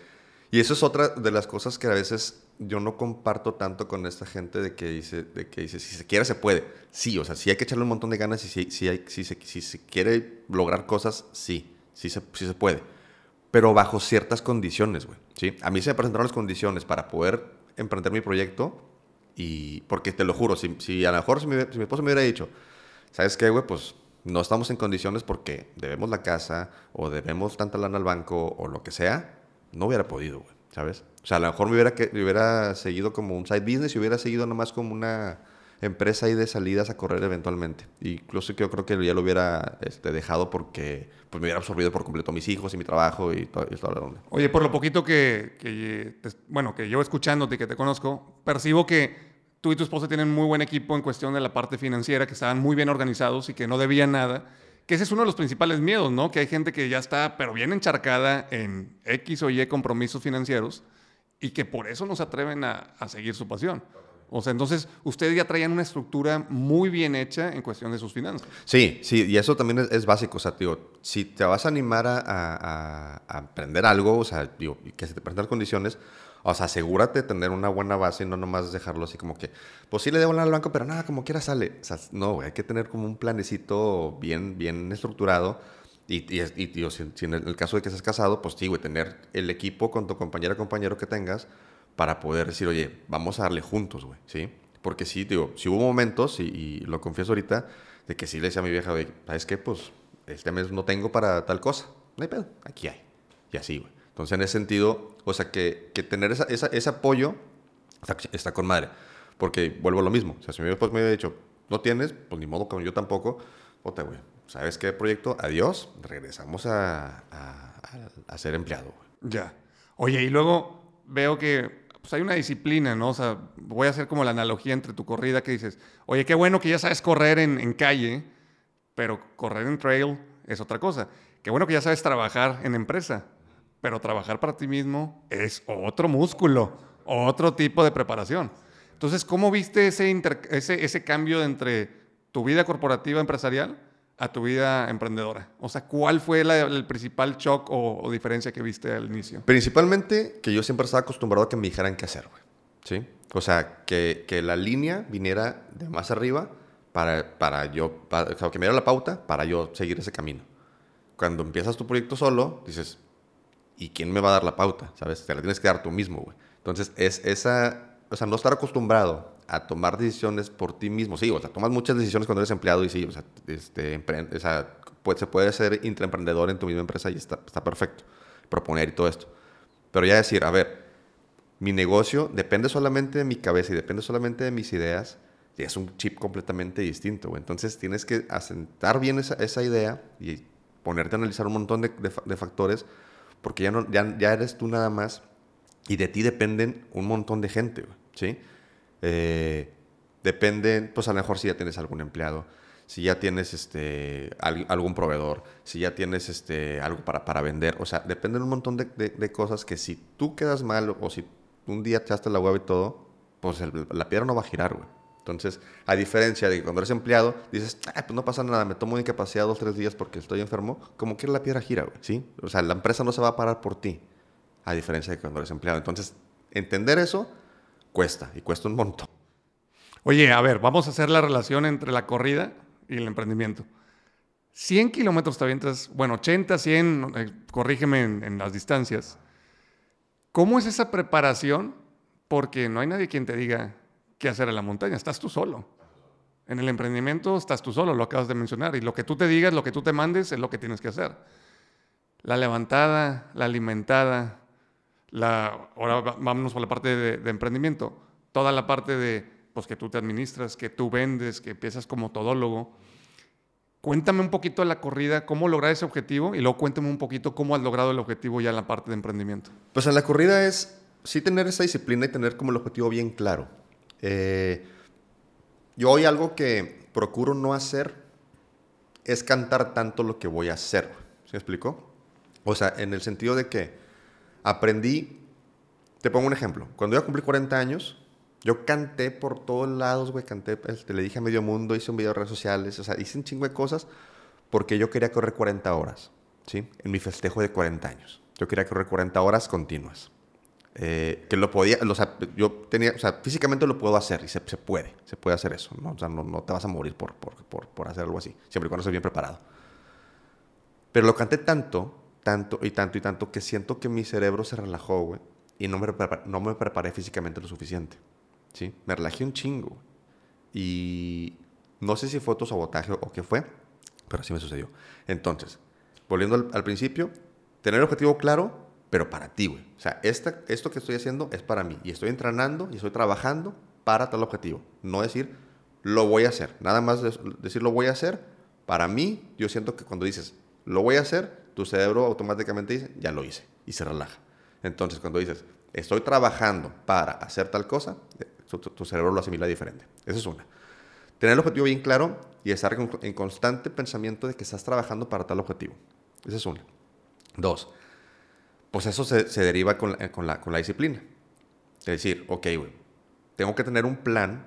Y eso es otra de las cosas que a veces yo no comparto tanto con esta gente de que dice, de que dice si se quiere, se puede. Sí, o sea, sí hay que echarle un montón de ganas y si, si, hay, si, se, si se quiere lograr cosas, sí, sí se, sí se puede. Pero bajo ciertas condiciones, güey. ¿sí? A mí se me presentaron las condiciones para poder emprender mi proyecto y porque te lo juro, si, si a lo mejor si mi, si mi esposo me hubiera dicho, ¿sabes qué, güey? Pues no estamos en condiciones porque debemos la casa o debemos tanta lana al banco o lo que sea, no hubiera podido, güey, ¿sabes? O sea, a lo mejor me hubiera, me hubiera seguido como un side business y hubiera seguido nomás como una empresa ahí de salidas a correr eventualmente. Incluso yo creo que ya lo hubiera este, dejado porque pues, me hubiera absorbido por completo mis hijos y mi trabajo y todo, y todo lo onda. Oye, por lo poquito que, que te- bueno, que yo escuchándote y que te conozco, percibo que tú y tu esposa tienen muy buen equipo en cuestión de la parte financiera, que estaban muy bien organizados y que no debían nada. Que ese es uno de los principales miedos, ¿no? Que hay gente que ya está, pero bien encharcada en X o Y compromisos financieros y que por eso no se atreven a, a seguir su pasión. O sea, entonces ustedes ya traían una estructura muy bien hecha en cuestión de sus finanzas. Sí, sí, y eso también es, es básico. O sea, digo, si te vas a animar a, a- a- aprender algo, o sea, digo, que se te presenten las condiciones, o sea, asegúrate de tener una buena base y no nomás dejarlo así como que, pues sí le debo al banco, pero nada, como quiera sale. O sea, no, güey, hay que tener como un planecito bien, bien estructurado. Y, y, y, digo, si, si en el caso de que seas casado, pues sí, güey, tener el equipo con tu compañera o compañero que tengas para poder decir, oye, vamos a darle juntos, güey, ¿sí? Porque sí, digo, si hubo momentos, y, y lo confieso ahorita, de que sí le decía a mi vieja, güey, ¿sabes qué? Pues este mes no tengo para tal cosa. No hay pedo, aquí hay. Y así, güey. Entonces, en ese sentido, o sea, que, que tener esa, esa- ese apoyo está, está con madre. Porque vuelvo a lo mismo. O sea, si mi me hubiera dicho, no tienes, pues ni modo, como yo tampoco, otra, güey. ¿Sabes qué proyecto? Adiós. Regresamos a, a, a- a ser empleado, güey. Ya. Oye, y luego veo que pues, hay una disciplina, ¿no? O sea, voy a hacer como la analogía entre tu corrida que dices, oye, qué bueno que ya sabes correr en, calle, pero correr en trail es otra cosa. Qué bueno que ya sabes trabajar en empresa, pero trabajar para ti mismo es otro músculo, otro tipo de preparación. Entonces, ¿cómo viste ese, ese, ese cambio entre tu vida corporativa empresarial a tu vida emprendedora? O sea, ¿cuál fue la- el principal shock o, o diferencia que viste al inicio? Principalmente que yo siempre estaba acostumbrado a que me dijeran qué hacer, güey. ¿Sí? O sea, que, que la línea viniera de más arriba para, para yo, para- o sea, que me diera la pauta para yo seguir ese camino. Cuando empiezas tu proyecto solo, dices, ¿y quién me va a dar la pauta? ¿Sabes? Te la tienes que dar tú mismo, güey. Entonces, es esa, o sea, no estar acostumbrado a tomar decisiones por ti mismo. Sí, o sea, tomas muchas decisiones cuando eres empleado y sí, o sea, este, empre- o sea, pues, se puede ser intraemprendedor en tu misma empresa y está, está perfecto. Proponer y todo esto. Pero ya decir, a ver, mi negocio depende solamente de mi cabeza y depende solamente de mis ideas, y es un chip completamente distinto. Entonces tienes que asentar bien esa, esa idea y ponerte a analizar un montón de, de de factores, porque ya, no, ya, ya eres tú nada más y de ti dependen un montón de gente, ¿sí? Eh, dependen, pues a lo mejor si ya tienes algún empleado, si ya tienes este, al- algún proveedor, si ya tienes este, algo para, para vender, o sea, dependen un montón de, cosas que si tú quedas mal o si un día echaste la hueva y todo, pues la piedra no va a girar, güey. Entonces, a diferencia de que cuando eres empleado, dices, pues no pasa nada, me tomo incapacidad dos, tres días porque estoy enfermo, como que la piedra gira, güey, ¿sí? O sea, la empresa no se va a parar por ti, a diferencia de cuando eres empleado. Entonces, entender eso cuesta, y cuesta un montón. Oye, a ver, vamos a hacer la relación entre la corrida y el emprendimiento. 100 kilómetros te avientas, bueno, 80, 100, eh, corrígeme en, en las distancias. ¿Cómo es esa preparación? Porque no hay nadie quien te diga qué hacer en la montaña, estás tú solo. En el emprendimiento estás tú solo, lo acabas de mencionar, y lo que tú te digas, lo que tú te mandes, es lo que tienes que hacer. La levantada, la alimentada, la, ahora vámonos por la parte de, emprendimiento, toda la parte de pues, que tú te administras, que tú vendes, que empiezas como todólogo. Cuéntame un poquito de la corrida, cómo lograr ese objetivo y luego cuéntame un poquito cómo has logrado el objetivo ya en la parte de emprendimiento. Pues en la corrida es sí tener esa disciplina y tener como el objetivo bien claro. Eh, yo hoy algo que procuro no hacer es cantar tanto lo que voy a hacer. ¿Sí me explico? O sea, en el sentido de que aprendí, te pongo un ejemplo, cuando yo cumplí 40 años, yo canté por todos lados, güey, canté, este, le dije a medio mundo, hice un video en redes sociales, o sea, hice un chingo de cosas porque yo quería correr 40 horas, ¿sí? En mi festejo de 40 años. Yo quería correr 40 horas continuas. Eh, que lo podía, o sea, yo tenía, o sea, físicamente lo puedo hacer y se, se puede, se puede hacer eso, ¿no? O sea, no, no te vas a morir por, por, por, por hacer algo así, siempre y cuando estés bien preparado. Pero lo canté tanto tanto y tanto y tanto que siento que mi cerebro se relajó, güey. Y no me, no me preparé físicamente lo suficiente. ¿Sí? Me relajé un chingo. Y no sé si fue autosabotaje o qué fue, pero así me sucedió. Entonces, volviendo al, al principio, tener el objetivo claro, pero para ti, güey. O sea, esta, esto que estoy haciendo es para mí. Y estoy entrenando y estoy trabajando para tal objetivo. No decir, lo voy a hacer. Nada más de- decir, lo voy a hacer. Para mí, yo siento que cuando dices, lo voy a hacer, tu cerebro automáticamente dice, ya lo hice. Y se relaja. Entonces, cuando dices, estoy trabajando para hacer tal cosa, eh, tu, cerebro lo asimila diferente. Esa es una. Tener el objetivo bien claro y estar en, constante pensamiento de que estás trabajando para tal objetivo. Esa es una. Dos, pues eso se, deriva con la, con, la, con la disciplina. Es decir, ok, güey, tengo que tener un plan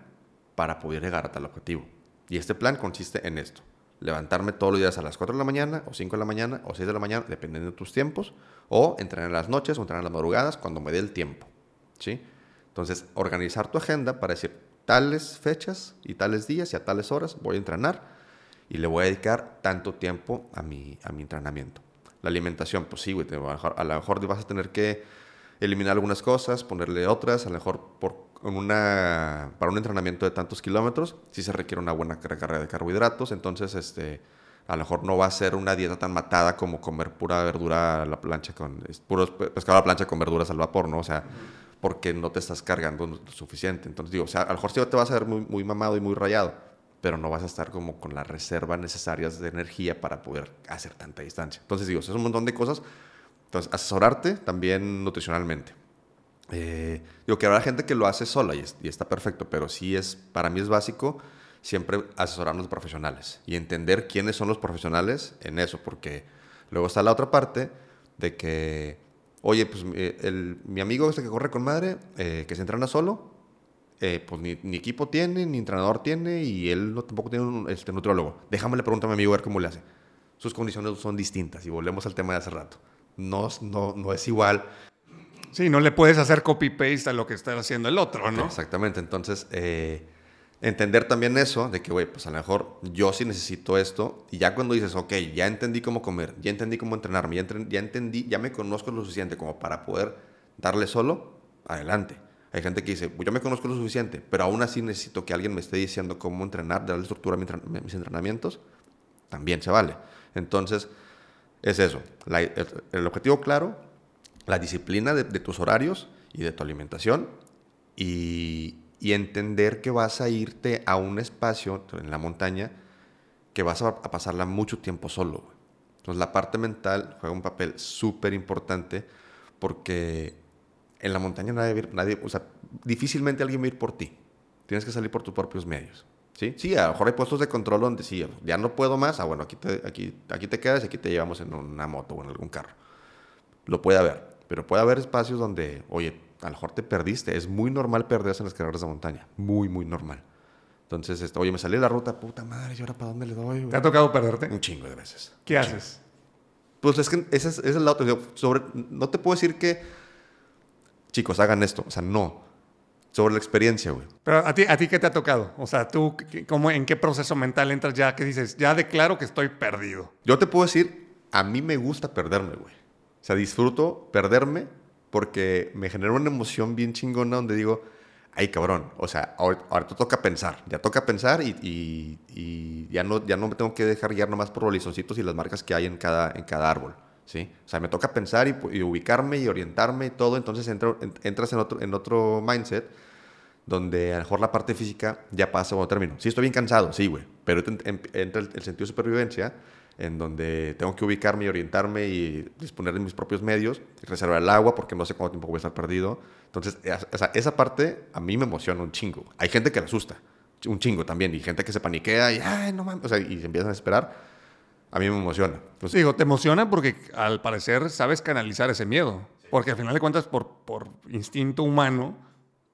para poder llegar a tal objetivo. Y este plan consiste en esto. Levantarme todos los días a las 4 de la mañana, o 5 de la mañana, o 6 de la mañana, dependiendo de tus tiempos, o entrenar en las noches, o entrenar en las madrugadas, cuando me dé el tiempo. ¿Sí? Entonces, organizar tu agenda para decir tales fechas y tales días y a tales horas voy a entrenar y le voy a dedicar tanto tiempo a mi, a mi entrenamiento. La alimentación, pues sí, güey, a a lo mejor vas a tener que eliminar algunas cosas, ponerle otras, a lo mejor por en una, para un entrenamiento de tantos kilómetros, sí se requiere una buena recarga de carbohidratos, entonces este, a lo mejor no va a ser una dieta tan matada como comer pura verdura a la plancha con, pe- pescado a la plancha con verduras al vapor, ¿no? O sea, porque no te estás cargando lo suficiente. Entonces digo, o sea, a lo mejor sí te vas a ver muy, muy mamado y muy rayado, pero no vas a estar como con las reservas necesarias de energía para poder hacer tanta distancia. Entonces digo, eso es un montón de cosas. Entonces, asesorarte también nutricionalmente. Eh, digo que habrá gente que lo hace sola y, es- y está perfecto, pero sí es, para mí es básico siempre asesorarnos de profesionales y entender quiénes son los profesionales en eso, porque luego está la otra parte de que, oye, pues eh, mi amigo este que corre con madre, eh, que se entrena solo, eh, pues ni, equipo tiene, ni entrenador tiene, y él no, tampoco tiene un este, nutriólogo. Déjame le pregunto a mi amigo a ver cómo le hace. Sus condiciones son distintas, y volvemos al tema de hace rato. No, no, no es igual Sí, no le puedes hacer copy-paste a lo que está haciendo el otro, ¿no? Exactamente. Entonces, eh, entender también eso, de que, güey, pues a lo mejor yo sí necesito esto, y ya cuando dices, ok, ya entendí cómo comer, ya entendí cómo entrenarme, ya, entren- ya entendí, ya me conozco lo suficiente como para poder darle solo, adelante. Hay gente que dice, "Pues, yo me conozco lo suficiente, pero aún así necesito que alguien me esté diciendo cómo entrenar, darle estructura a mis entrenamientos, también se vale. Entonces, es eso, el objetivo claro, la disciplina de, tus horarios y de tu alimentación y, entender que vas a irte a un espacio en la montaña que vas a, pasarla mucho tiempo solo. Entonces la parte mental juega un papel súper importante porque en la montaña nadie, nadie, o sea, difícilmente alguien va a ir por ti. Tienes que salir por tus propios medios. ¿Sí? sí, a lo mejor hay puestos de control donde sí, ya no puedo más, ah, bueno, aquí te, aquí, aquí te quedas y aquí te llevamos en una moto o en algún carro lo puede haber. Pero puede haber espacios donde, oye, a lo mejor te perdiste. Es muy normal perderse en las carreras de montaña. Muy, muy normal. Entonces, este, oye, me salí de la ruta, puta madre, ¿y ahora para dónde le doy? güey? ¿Te ha tocado perderte? Un chingo de veces. ¿Qué haces? Pues es que ese es, ese es el otro. Digo, Sobre, no te puedo decir que, chicos, hagan esto. O sea, no. Sobre la experiencia, güey. Pero a ti, ¿a ti qué te ha tocado? O sea, tú, ¿qué- cómo, ¿en qué proceso mental entras ya que dices, ya declaro que estoy perdido? Yo te puedo decir, a mí me gusta perderme, güey. O sea, disfruto perderme porque me genera una emoción bien chingona donde digo, ay, cabrón, o sea, ahor- ahorita toca pensar, ya toca pensar y, y- ya, no, ya no me tengo que dejar guiar nomás por los listoncitos y las marcas que hay en cada, en cada árbol, ¿sí? O sea, me toca pensar y, ubicarme y orientarme y todo, entonces entras en otro, en otro mindset donde a lo mejor la parte física ya pasa a término. Sí, estoy bien cansado, sí, güey, pero ent- entra el, el sentido de supervivencia en donde tengo que ubicarme y orientarme y disponer de mis propios medios, y reservar el agua porque no sé cuánto tiempo voy a estar perdido. Entonces, es- o sea, esa parte a mí me emociona un chingo. Hay gente que le asusta, un chingo también, y gente que se paniquea y, ay, no mames, o sea, y se empiezan a esperar. A mí me emociona. Entonces, Digo, te emociona porque al parecer sabes canalizar ese miedo. Porque al final de cuentas, por, por instinto humano,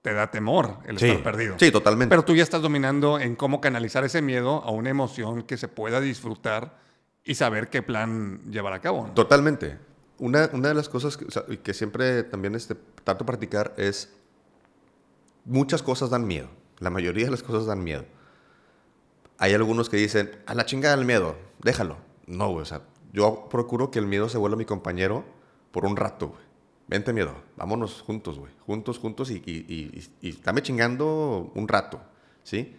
te da temor el sí, estar perdido. sí, totalmente. Pero tú ya estás dominando en cómo canalizar ese miedo a una emoción que se pueda disfrutar y saber qué plan llevar a cabo. Totalmente. Una, una de las cosas que siempre también este, trato de practicar es muchas cosas dan miedo. La mayoría de las cosas dan miedo. Hay algunos que dicen, a la chingada el miedo, déjalo. No, güey, o sea, yo procuro que el miedo se vuelva mi compañero por un rato, güey. Vente miedo, vámonos juntos, güey. Juntos, juntos y, y, y, y, dame chingando un rato, ¿sí?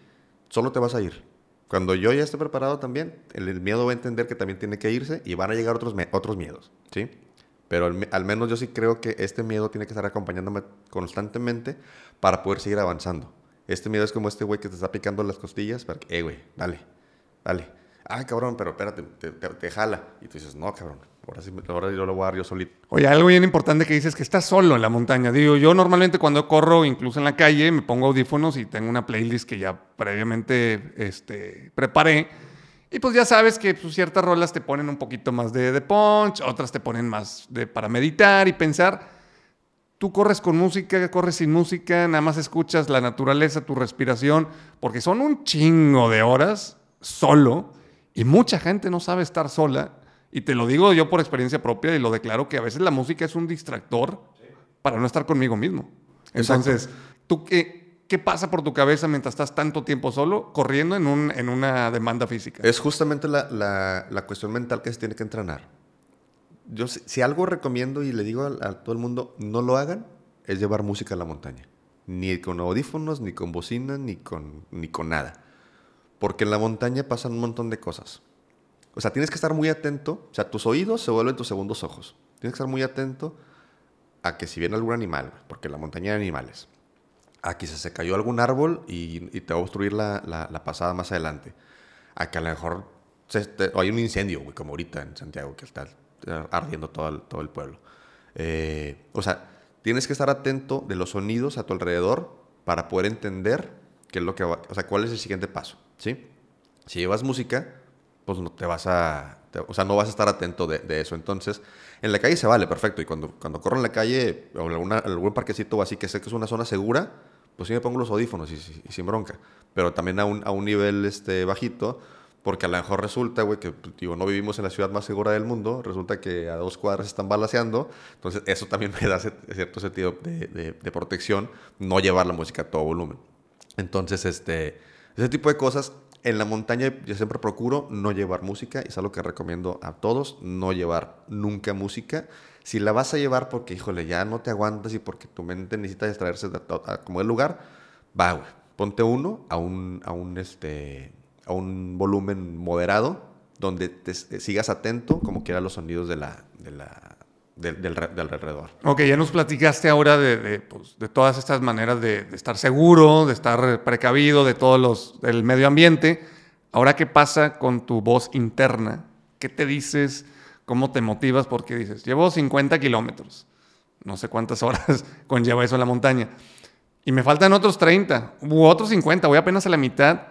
Solo te vas a ir. Cuando yo ya esté preparado también, el, miedo va a entender que también tiene que irse y van a llegar otros, otros miedos, ¿sí? Pero al, menos yo sí creo que este miedo tiene que estar acompañándome constantemente para poder seguir avanzando. Este miedo es como este güey que te está picando las costillas para que, eh, güey, dale, dale. Ay, cabrón, pero espérate, te, te, jala. Y tú dices, no, cabrón, ahora, sí, ahora yo lo voy a dar yo solito. Oye, algo bien importante que dices que estás solo en la montaña. Digo, yo normalmente cuando corro, incluso en la calle, me pongo audífonos y tengo una playlist que ya previamente este, preparé y pues ya sabes que pues, ciertas rolas te ponen un poquito más de, de punch, otras te ponen más de, para meditar y pensar. Tú corres con música, corres sin música, nada más escuchas la naturaleza, tu respiración, porque son un chingo de horas solo y mucha gente no sabe estar sola. Y te lo digo yo por experiencia propia y lo declaro que a veces la música es un distractor para no estar conmigo mismo. Entonces, ¿tú qué, ¿Qué pasa por tu cabeza mientras estás tanto tiempo solo corriendo en, un, en una demanda física? Es justamente la, la, la, cuestión mental que se tiene que entrenar. Yo, si, algo recomiendo y le digo a, todo el mundo, no lo hagan, es llevar música a la montaña. Ni con audífonos, ni con bocina, ni con, ni con nada. Porque en la montaña pasan un montón de cosas. O sea, tienes que estar muy atento. O sea, tus oídos se vuelven tus segundos ojos. Tienes que estar muy atento a que si viene algún animal, porque la montaña hay animales aquí se cayó algún árbol y, te va a obstruir la, pasada más adelante. A que a lo mejor hay un incendio, como ahorita en Santiago, que está ardiendo todo el, todo el pueblo. Eh, o sea, tienes que estar atento de los sonidos a tu alrededor para poder entender qué es lo que va, o sea, cuál es el siguiente paso, ¿sí? Si llevas música, pues no te vas a, o sea, no vas a estar atento de, de, eso. Entonces, en la calle se vale, perfecto. Y cuando, cuando corro en la calle o en algún parquecito o así que sé que es una zona segura, pues sí me pongo los audífonos y, sin bronca. Pero también a un, a un nivel este, bajito, porque a lo mejor resulta, güey, que pues, digo, no vivimos en la ciudad más segura del mundo, resulta que a dos cuadras están balaseando, entonces eso también me da cierto sentido de, de, protección, no llevar la música a todo volumen. Entonces, este, ese tipo de cosas, en la montaña yo siempre procuro no llevar música, y es algo que recomiendo a todos, no llevar nunca música. Si la vas a llevar porque, híjole, ya no te aguantas y porque tu mente necesita distraerse de, como el lugar, va, güey. Ponte uno a un, a un, este, a un volumen moderado donde te, sigas atento como quieran los sonidos de la, del, del, alrededor. Ok, ya nos platicaste ahora de, de, pues, de todas estas maneras de, estar seguro, de estar precavido, de todos los, del medio ambiente. Ahora, ¿qué pasa con tu voz interna? ¿Qué te dices? ¿Cómo te motivas? Porque dices, llevo 50 kilómetros, no sé cuántas horas conlleva eso en la montaña, y me faltan otros 30 u otros 50, voy apenas a la mitad.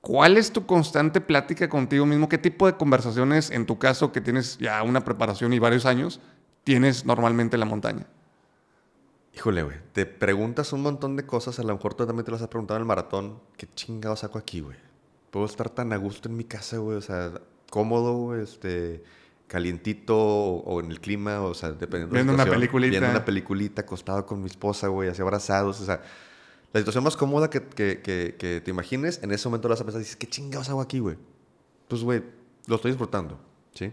¿Cuál es tu constante plática contigo mismo? ¿Qué tipo de conversaciones, en tu caso, que tienes ya una preparación y varios años, tienes normalmente en la montaña? Híjole, güey, te preguntas un montón de cosas, a lo mejor tú también te las has preguntado en el maratón. ¿Qué chingado saco aquí, güey? Puedo estar tan a gusto en mi casa, güey, o sea, cómodo, güey, este calientito o, en el clima, o sea, dependiendo viendo de la una peliculita. Viendo una peliculita, acostado con mi esposa, güey, así abrazados, o sea, la situación más cómoda que, que, que, te imagines, en ese momento lo vas a pensar y dices, ¿qué chingados hago aquí, güey? Pues, güey, lo estoy disfrutando, ¿sí?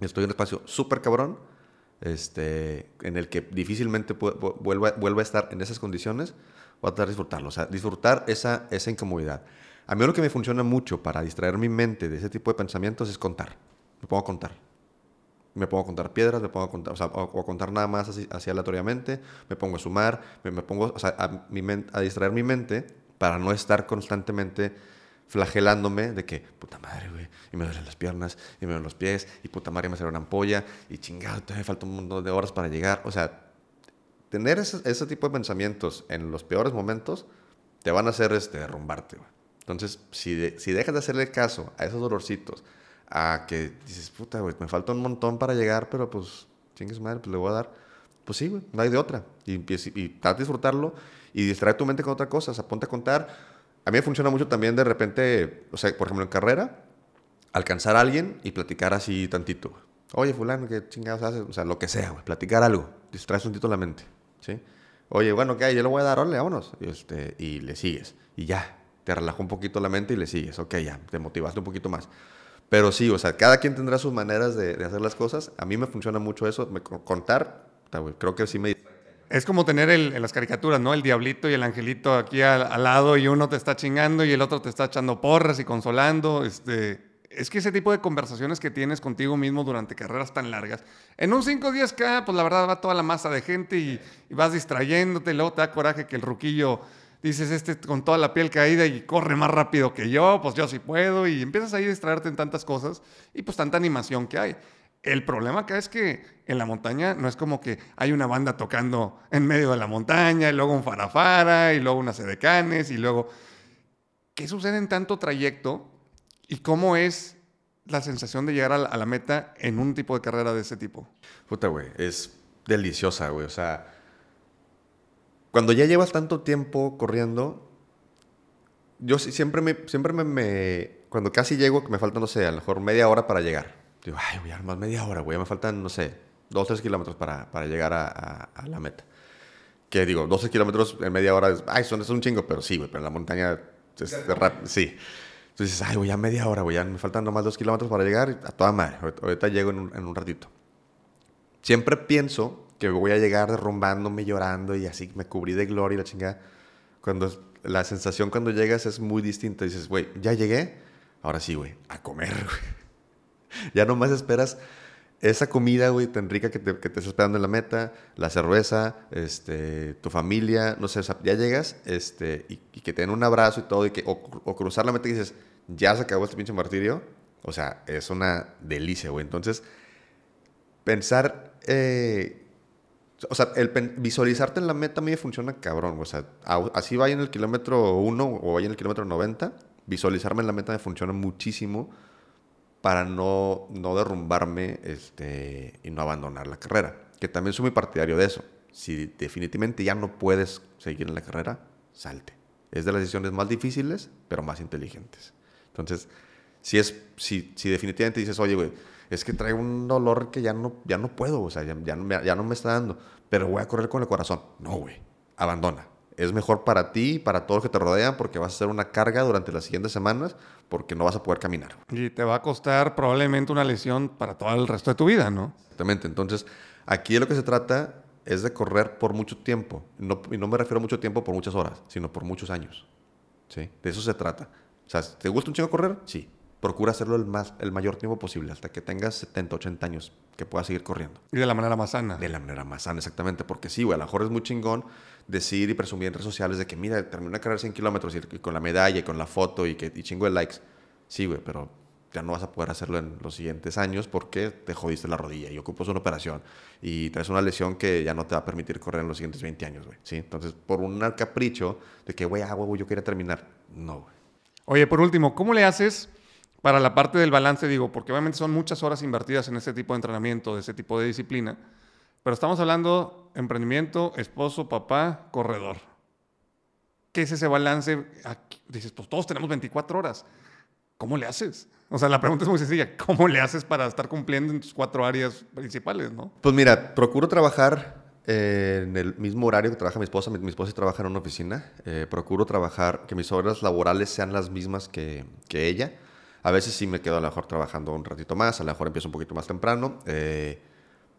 Estoy en un espacio súper cabrón, este, en el que difícilmente vuelva, vuelva a estar en esas condiciones, voy a tratar de disfrutarlo, o sea, disfrutar esa, esa incomodidad. A mí lo que me funciona mucho para distraer mi mente de ese tipo de pensamientos es contar. Me pongo a contar me pongo a contar piedras, me pongo a contar, o, sea, a contar nada más así, aleatoriamente, me pongo a sumar, me, pongo o sea, a, mi a distraer mi mente para no estar constantemente flagelándome de que, puta madre, güey, y me duelen las piernas, y me duelen los pies, y puta madre, me sale una ampolla, y chingado, todavía falta un montón de horas para llegar. O sea, tener ese, ese tipo de pensamientos en los peores momentos te van a hacer este, derrumbarte, güey. Entonces, si, si dejas de hacerle caso a esos dolorcitos, a que dices, puta, güey, me falta un montón para llegar, pero pues, chingues madre, pues le voy a dar. Pues sí, güey, no hay de otra. Y, y trata de disfrutarlo y distrae tu mente con otra cosa. O sea, ponte a contar. A mí me funciona mucho también de repente, o sea, por ejemplo, en carrera, alcanzar a alguien y platicar así tantito. Oye, fulano, ¿qué chingados haces? O sea, lo que sea, güey, platicar algo. Distraes un tantito la mente, ¿sí? Oye, bueno, ¿qué hay? Yo le voy a dar, órale, vámonos. Y, este, y le sigues. Y ya, te relajó un poquito la mente y le sigues. Ok, ya, te motivaste un poquito más. Pero sí, o sea, cada quien tendrá sus maneras de, de hacer las cosas. A mí me funciona mucho eso, me, contar, creo que sí me... Es como tener en las caricaturas, ¿no? El diablito y el angelito aquí al, lado y uno te está chingando y el otro te está echando porras y consolando. Este, es que ese tipo de conversaciones que tienes contigo mismo durante carreras tan largas, en un 5-10K, pues la verdad va toda la masa de gente y, vas distrayéndote, luego te da coraje que el ruquillo, dices, este con toda la piel caída y corre más rápido que yo, pues yo sí puedo, y empiezas ahí a distraerte en tantas cosas y pues tanta animación que hay. El problema acá es que en la montaña no es como que hay una banda tocando en medio de la montaña, y luego un farafara, y luego unas edecanes, y luego... ¿Qué sucede en tanto trayecto ¿Y cómo es la sensación de llegar a la, meta en un tipo de carrera de ese tipo? Puta, güey, es deliciosa, güey. O sea, cuando ya llevas tanto tiempo corriendo, yo siempre me, siempre me, cuando casi llego, que me falta, no sé, a lo mejor media hora para llegar. Digo, ay, voy a más media hora, güey, me faltan, no sé, dos, tres kilómetros para, para llegar a, a, a, la meta. Que digo, 12 kilómetros en media hora, es, ay, son, es un chingo, pero sí, güey, pero en la montaña es, es rápido, sí. Entonces dices, ay, voy a media hora, güey, ya me faltan nomás dos kilómetros para llegar, a toda madre, ahorita llego en un, en un, ratito. Siempre pienso que voy a llegar derrumbándome, llorando y así me cubrí de gloria y la chingada. Cuando la sensación cuando llegas es muy distinta. Dices, güey, ya llegué, ahora sí, güey, a comer, güey. Ya nomás esperas esa comida, güey, tan rica que te, que te está esperando en la meta, la cerveza, este, tu familia, no sé, o sea, ya llegas este, y, que te den un abrazo y todo, y que, o, o, cruzar la meta y dices, ya se acabó este pinche martirio, o sea, es una delicia, güey. Entonces, pensar, eh, o sea, el visualizarte en la meta a mí me funciona cabrón, o sea, así vaya en el kilómetro 1 o vaya en el kilómetro 90, visualizarme en la meta me funciona muchísimo para no, no derrumbarme este, y no abandonar la carrera. Que también soy muy partidario de eso. Si definitivamente ya no puedes seguir en la carrera, salte. Es de las decisiones más difíciles, pero más inteligentes. Entonces, si, es, si, si definitivamente dices, oye, güey, es que traigo un dolor que ya no, ya no puedo, o sea, ya, ya, ya no me está dando, pero voy a correr con el corazón. No, güey, abandona es mejor para ti y para todos los que te rodean porque vas a hacer una carga durante las siguientes semanas porque no vas a poder caminar. Y te va a costar probablemente una lesión para todo el resto de tu vida, ¿no? Exactamente. Entonces, aquí de lo que se trata es de correr por mucho tiempo. No, y no me refiero a mucho tiempo por muchas horas, sino por muchos años. ¿Sí? De eso se trata. O sea, ¿te gusta un chingo correr? Sí. Procura hacerlo el, más, el mayor tiempo posible, hasta que tengas 70, 80 años, que puedas seguir corriendo. Y de la manera más sana. De la manera más sana, exactamente. Porque sí, güey, a lo mejor es muy chingón decir y presumir en redes sociales de que, mira, terminé una carrera de 100 kilómetros y, con la medalla y con la foto y, que, y chingo de likes. Sí, güey, pero ya no vas a poder hacerlo en los siguientes años porque te jodiste la rodilla y ocupas una operación y traes una lesión que ya no te va a permitir correr en los siguientes 20 años, güey. ¿sí? Entonces, por un capricho de que, güey, ah, güey, yo quería terminar. No, güey. Oye, por último, ¿cómo le haces para la parte del balance? Digo, porque obviamente son muchas horas invertidas en este tipo de entrenamiento, de ese tipo de disciplina. Pero estamos hablando emprendimiento, esposo, papá, corredor. ¿Qué es ese balance? Dices, pues todos tenemos 24 horas. ¿Cómo le haces? O sea, la pregunta es muy sencilla. ¿Cómo le haces para estar cumpliendo en tus cuatro áreas principales, no? Pues mira, procuro trabajar eh, en el mismo horario que trabaja mi esposa. Mi, mi esposa trabaja en una oficina. Eh, procuro trabajar, que mis horas laborales sean las mismas que, que, ella. A veces sí me quedo a lo mejor trabajando un ratito más, a lo mejor empiezo un poquito más temprano. Eh,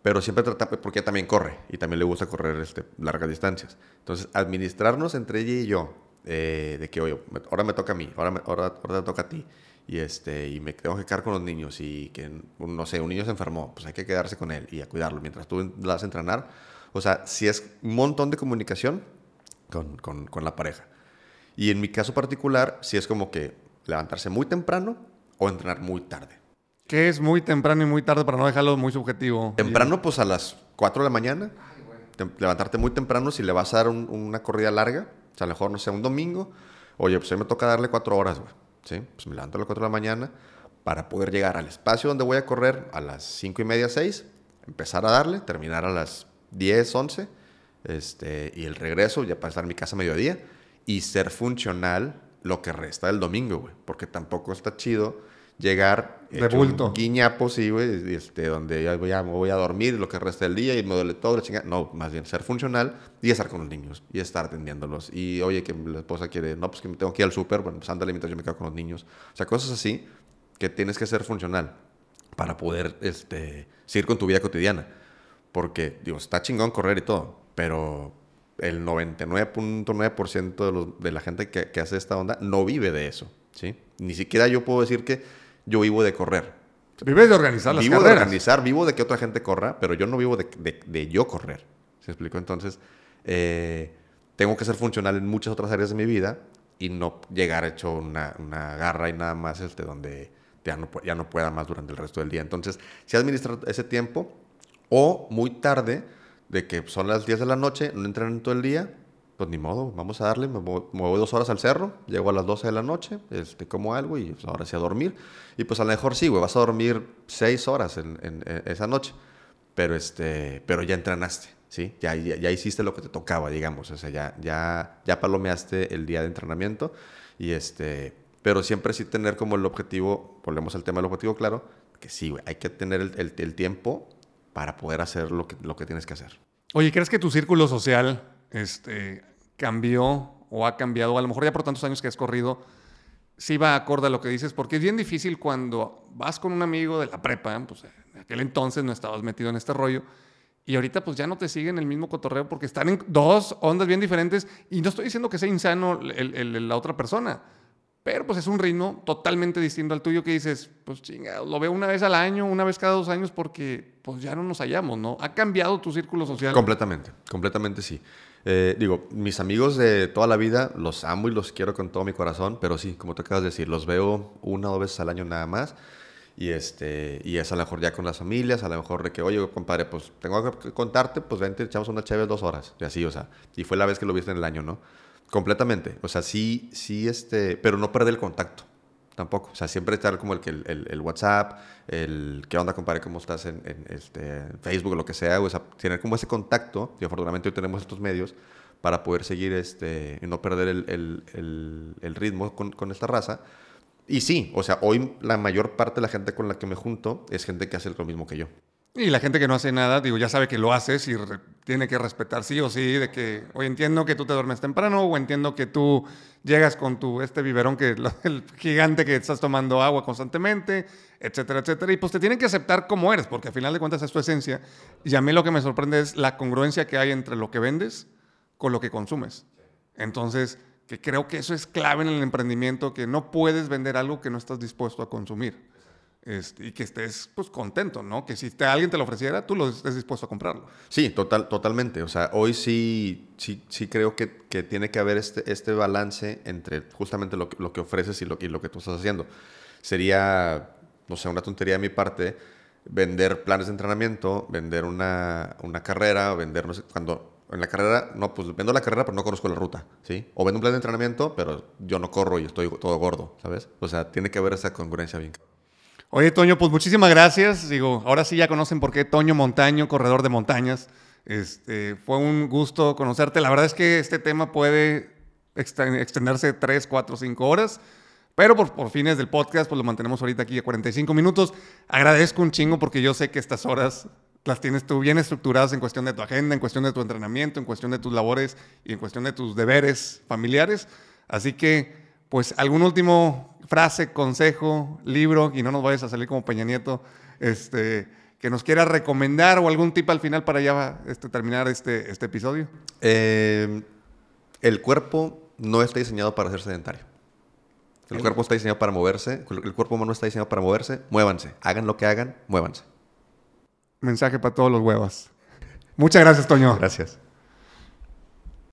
pero siempre trata, porque también corre y también le gusta correr este, largas distancias. Entonces, administrarnos entre ella y yo, eh, de que, oye, ahora me toca a mí, ahora, me, ahora, ahora te toca a ti, y, este, y me tengo que quedar con los niños, y que, no sé, un niño se enfermó, pues hay que quedarse con él y a cuidarlo mientras tú vas a entrenar. O sea, si es un montón de comunicación con, con, con la pareja. Y en mi caso particular, si es como que levantarse muy temprano o entrenar muy tarde. ¿Qué es muy temprano y muy tarde para no dejarlo muy subjetivo? Temprano, pues a las 4 de la mañana. Ay, levantarte muy temprano si le vas a dar un, una corrida larga. O sea, a lo mejor, no sé, un domingo. Oye, pues a mí me toca darle 4 horas, güey. ¿Sí? Pues me levanto a las 4 de la mañana para poder llegar al espacio donde voy a correr a las 5 y media, 6. Empezar a darle, terminar a las 10, 11. Este, y el regreso ya para estar en mi casa a mediodía. Y ser funcional lo que resta del domingo, güey. Porque tampoco está chido llegar de bulto. guiñapo, sí, güey, este, donde ya voy, a, me voy a dormir lo que resta del día y me duele todo, la chingada. No, más bien ser funcional y estar con los niños y estar atendiéndolos. Y oye, que la esposa quiere, no, pues que me tengo que ir al súper, bueno, pues ándale mientras yo me quedo con los niños. O sea, cosas así que tienes que ser funcional para poder este, seguir con tu vida cotidiana. Porque, digo, está chingón correr y todo, pero el 99.9% de, de, la gente que, que, hace esta onda no vive de eso, ¿sí? Ni siquiera yo puedo decir que yo vivo de correr. Vives de organizar las vivo carreras. de organizar, vivo de que otra gente corra, pero yo no vivo de, de, de yo correr. ¿Se explicó? Entonces, eh, tengo que ser funcional en muchas otras áreas de mi vida y no llegar hecho una, una garra y nada más este, donde ya no, ya no pueda más durante el resto del día. Entonces, si administrar ese tiempo o muy tarde, de que son las 10 de la noche, no entrenan todo el día, pues ni modo, vamos a darle, me voy, dos horas al cerro, llego a las 12 de la noche, este, como algo y pues ahora sí a dormir. Y pues a lo mejor sí, güey, vas a dormir 6 horas en, esa noche, pero, este, pero ya entrenaste, ¿sí? Ya, ya, ya, hiciste lo que te tocaba, digamos, o sea, ya, ya, ya palomeaste el día de entrenamiento y este... Pero siempre sí tener como el objetivo, volvemos al tema del objetivo claro, que sí, güey, hay que tener el, el, el tiempo para poder hacer lo que, lo que tienes que hacer. Oye, ¿crees que tu círculo social este, cambió o ha cambiado? A lo mejor ya por tantos años que has corrido, sí va acorde a lo que dices, porque es bien difícil cuando vas con un amigo de la prepa, pues en aquel entonces no estabas metido en este rollo, y ahorita pues ya no te siguen el mismo cotorreo porque están en dos ondas bien diferentes, y no estoy diciendo que sea insano el, el, la otra persona, pero pues es un ritmo totalmente distinto al tuyo que dices, pues chinga, lo veo una vez al año, una vez cada dos años porque pues ya no nos hallamos, ¿no? ¿Ha cambiado tu círculo social? Completamente, completamente sí. Eh, digo, mis amigos de toda la vida los amo y los quiero con todo mi corazón, pero sí, como te acabas de decir, los veo una o dos veces al año nada más. Y, este, y es a lo mejor ya con las familias, a lo mejor de que, oye, compadre, pues tengo que contarte, pues vente, echamos una chévere dos horas. Y así, o sea, y fue la vez que lo viste en el año, ¿no? Completamente. O sea, sí, sí, este, pero no perder el contacto. Tampoco. O sea, siempre estar como el, el, el, WhatsApp, el qué onda, compadre, cómo estás en, en este, Facebook lo que sea. O sea, tener como ese contacto. Y afortunadamente hoy tenemos estos medios para poder seguir este, y no perder el, el ritmo con, con, esta raza. Y sí, o sea, hoy la mayor parte de la gente con la que me junto es gente que hace lo mismo que yo. Y la gente que no hace nada, digo, ya sabe que lo haces y tiene que respetar sí o sí, de que, oye, entiendo que tú te duermes temprano, o entiendo que tú llegas con tu, este biberón, que el gigante que estás tomando agua constantemente, etcétera, etcétera. Y pues te tienen que aceptar como eres, porque al final de cuentas es tu esencia. Y a mí lo que me sorprende es la congruencia que hay entre lo que vendes con lo que consumes. Entonces, que creo que eso es clave en el emprendimiento, que no puedes vender algo que no estás dispuesto a consumir. Este, y que estés pues contento, ¿no? Que si alguien te lo ofreciera, tú lo estés dispuesto a comprarlo. Sí, total, totalmente. O sea, hoy sí, sí, sí creo que, que tiene que haber este, este balance entre justamente lo, lo que ofreces y lo, y lo que tú estás haciendo. Sería, no sé, una tontería de mi parte vender planes de entrenamiento, vender una, una carrera, vender, no sé, cuando en la carrera, no, pues vendo la carrera, pero no conozco la ruta, ¿sí? O vendo un plan de entrenamiento, pero yo no corro y estoy todo gordo, ¿sabes? O sea, tiene que haber esa congruencia bien. Oye, Toño, pues muchísimas gracias. Digo, ahora sí ya conocen por qué Toño Montaño, corredor de montañas. Este, fue un gusto conocerte. La verdad es que este tema puede extenderse 3, 4, 5 horas. Pero por, por, fines del podcast, pues lo mantenemos ahorita aquí a 45 minutos. Agradezco un chingo porque yo sé que estas horas las tienes tú bien estructuradas en cuestión de tu agenda, en cuestión de tu entrenamiento, en cuestión de tus labores y en cuestión de tus deberes familiares. Así que, pues, algún último frase, consejo, libro, y no nos vayas a salir como Peña Nieto, este, que nos quiera recomendar o algún tip al final para ya este, terminar este, este episodio? Eh, el cuerpo no está diseñado para ser sedentario. El, el cuerpo está diseñado para moverse, el cuerpo humano está diseñado para moverse, muévanse, hagan lo que hagan, muévanse. Mensaje para todos los huevos. Muchas gracias, Toño. Gracias.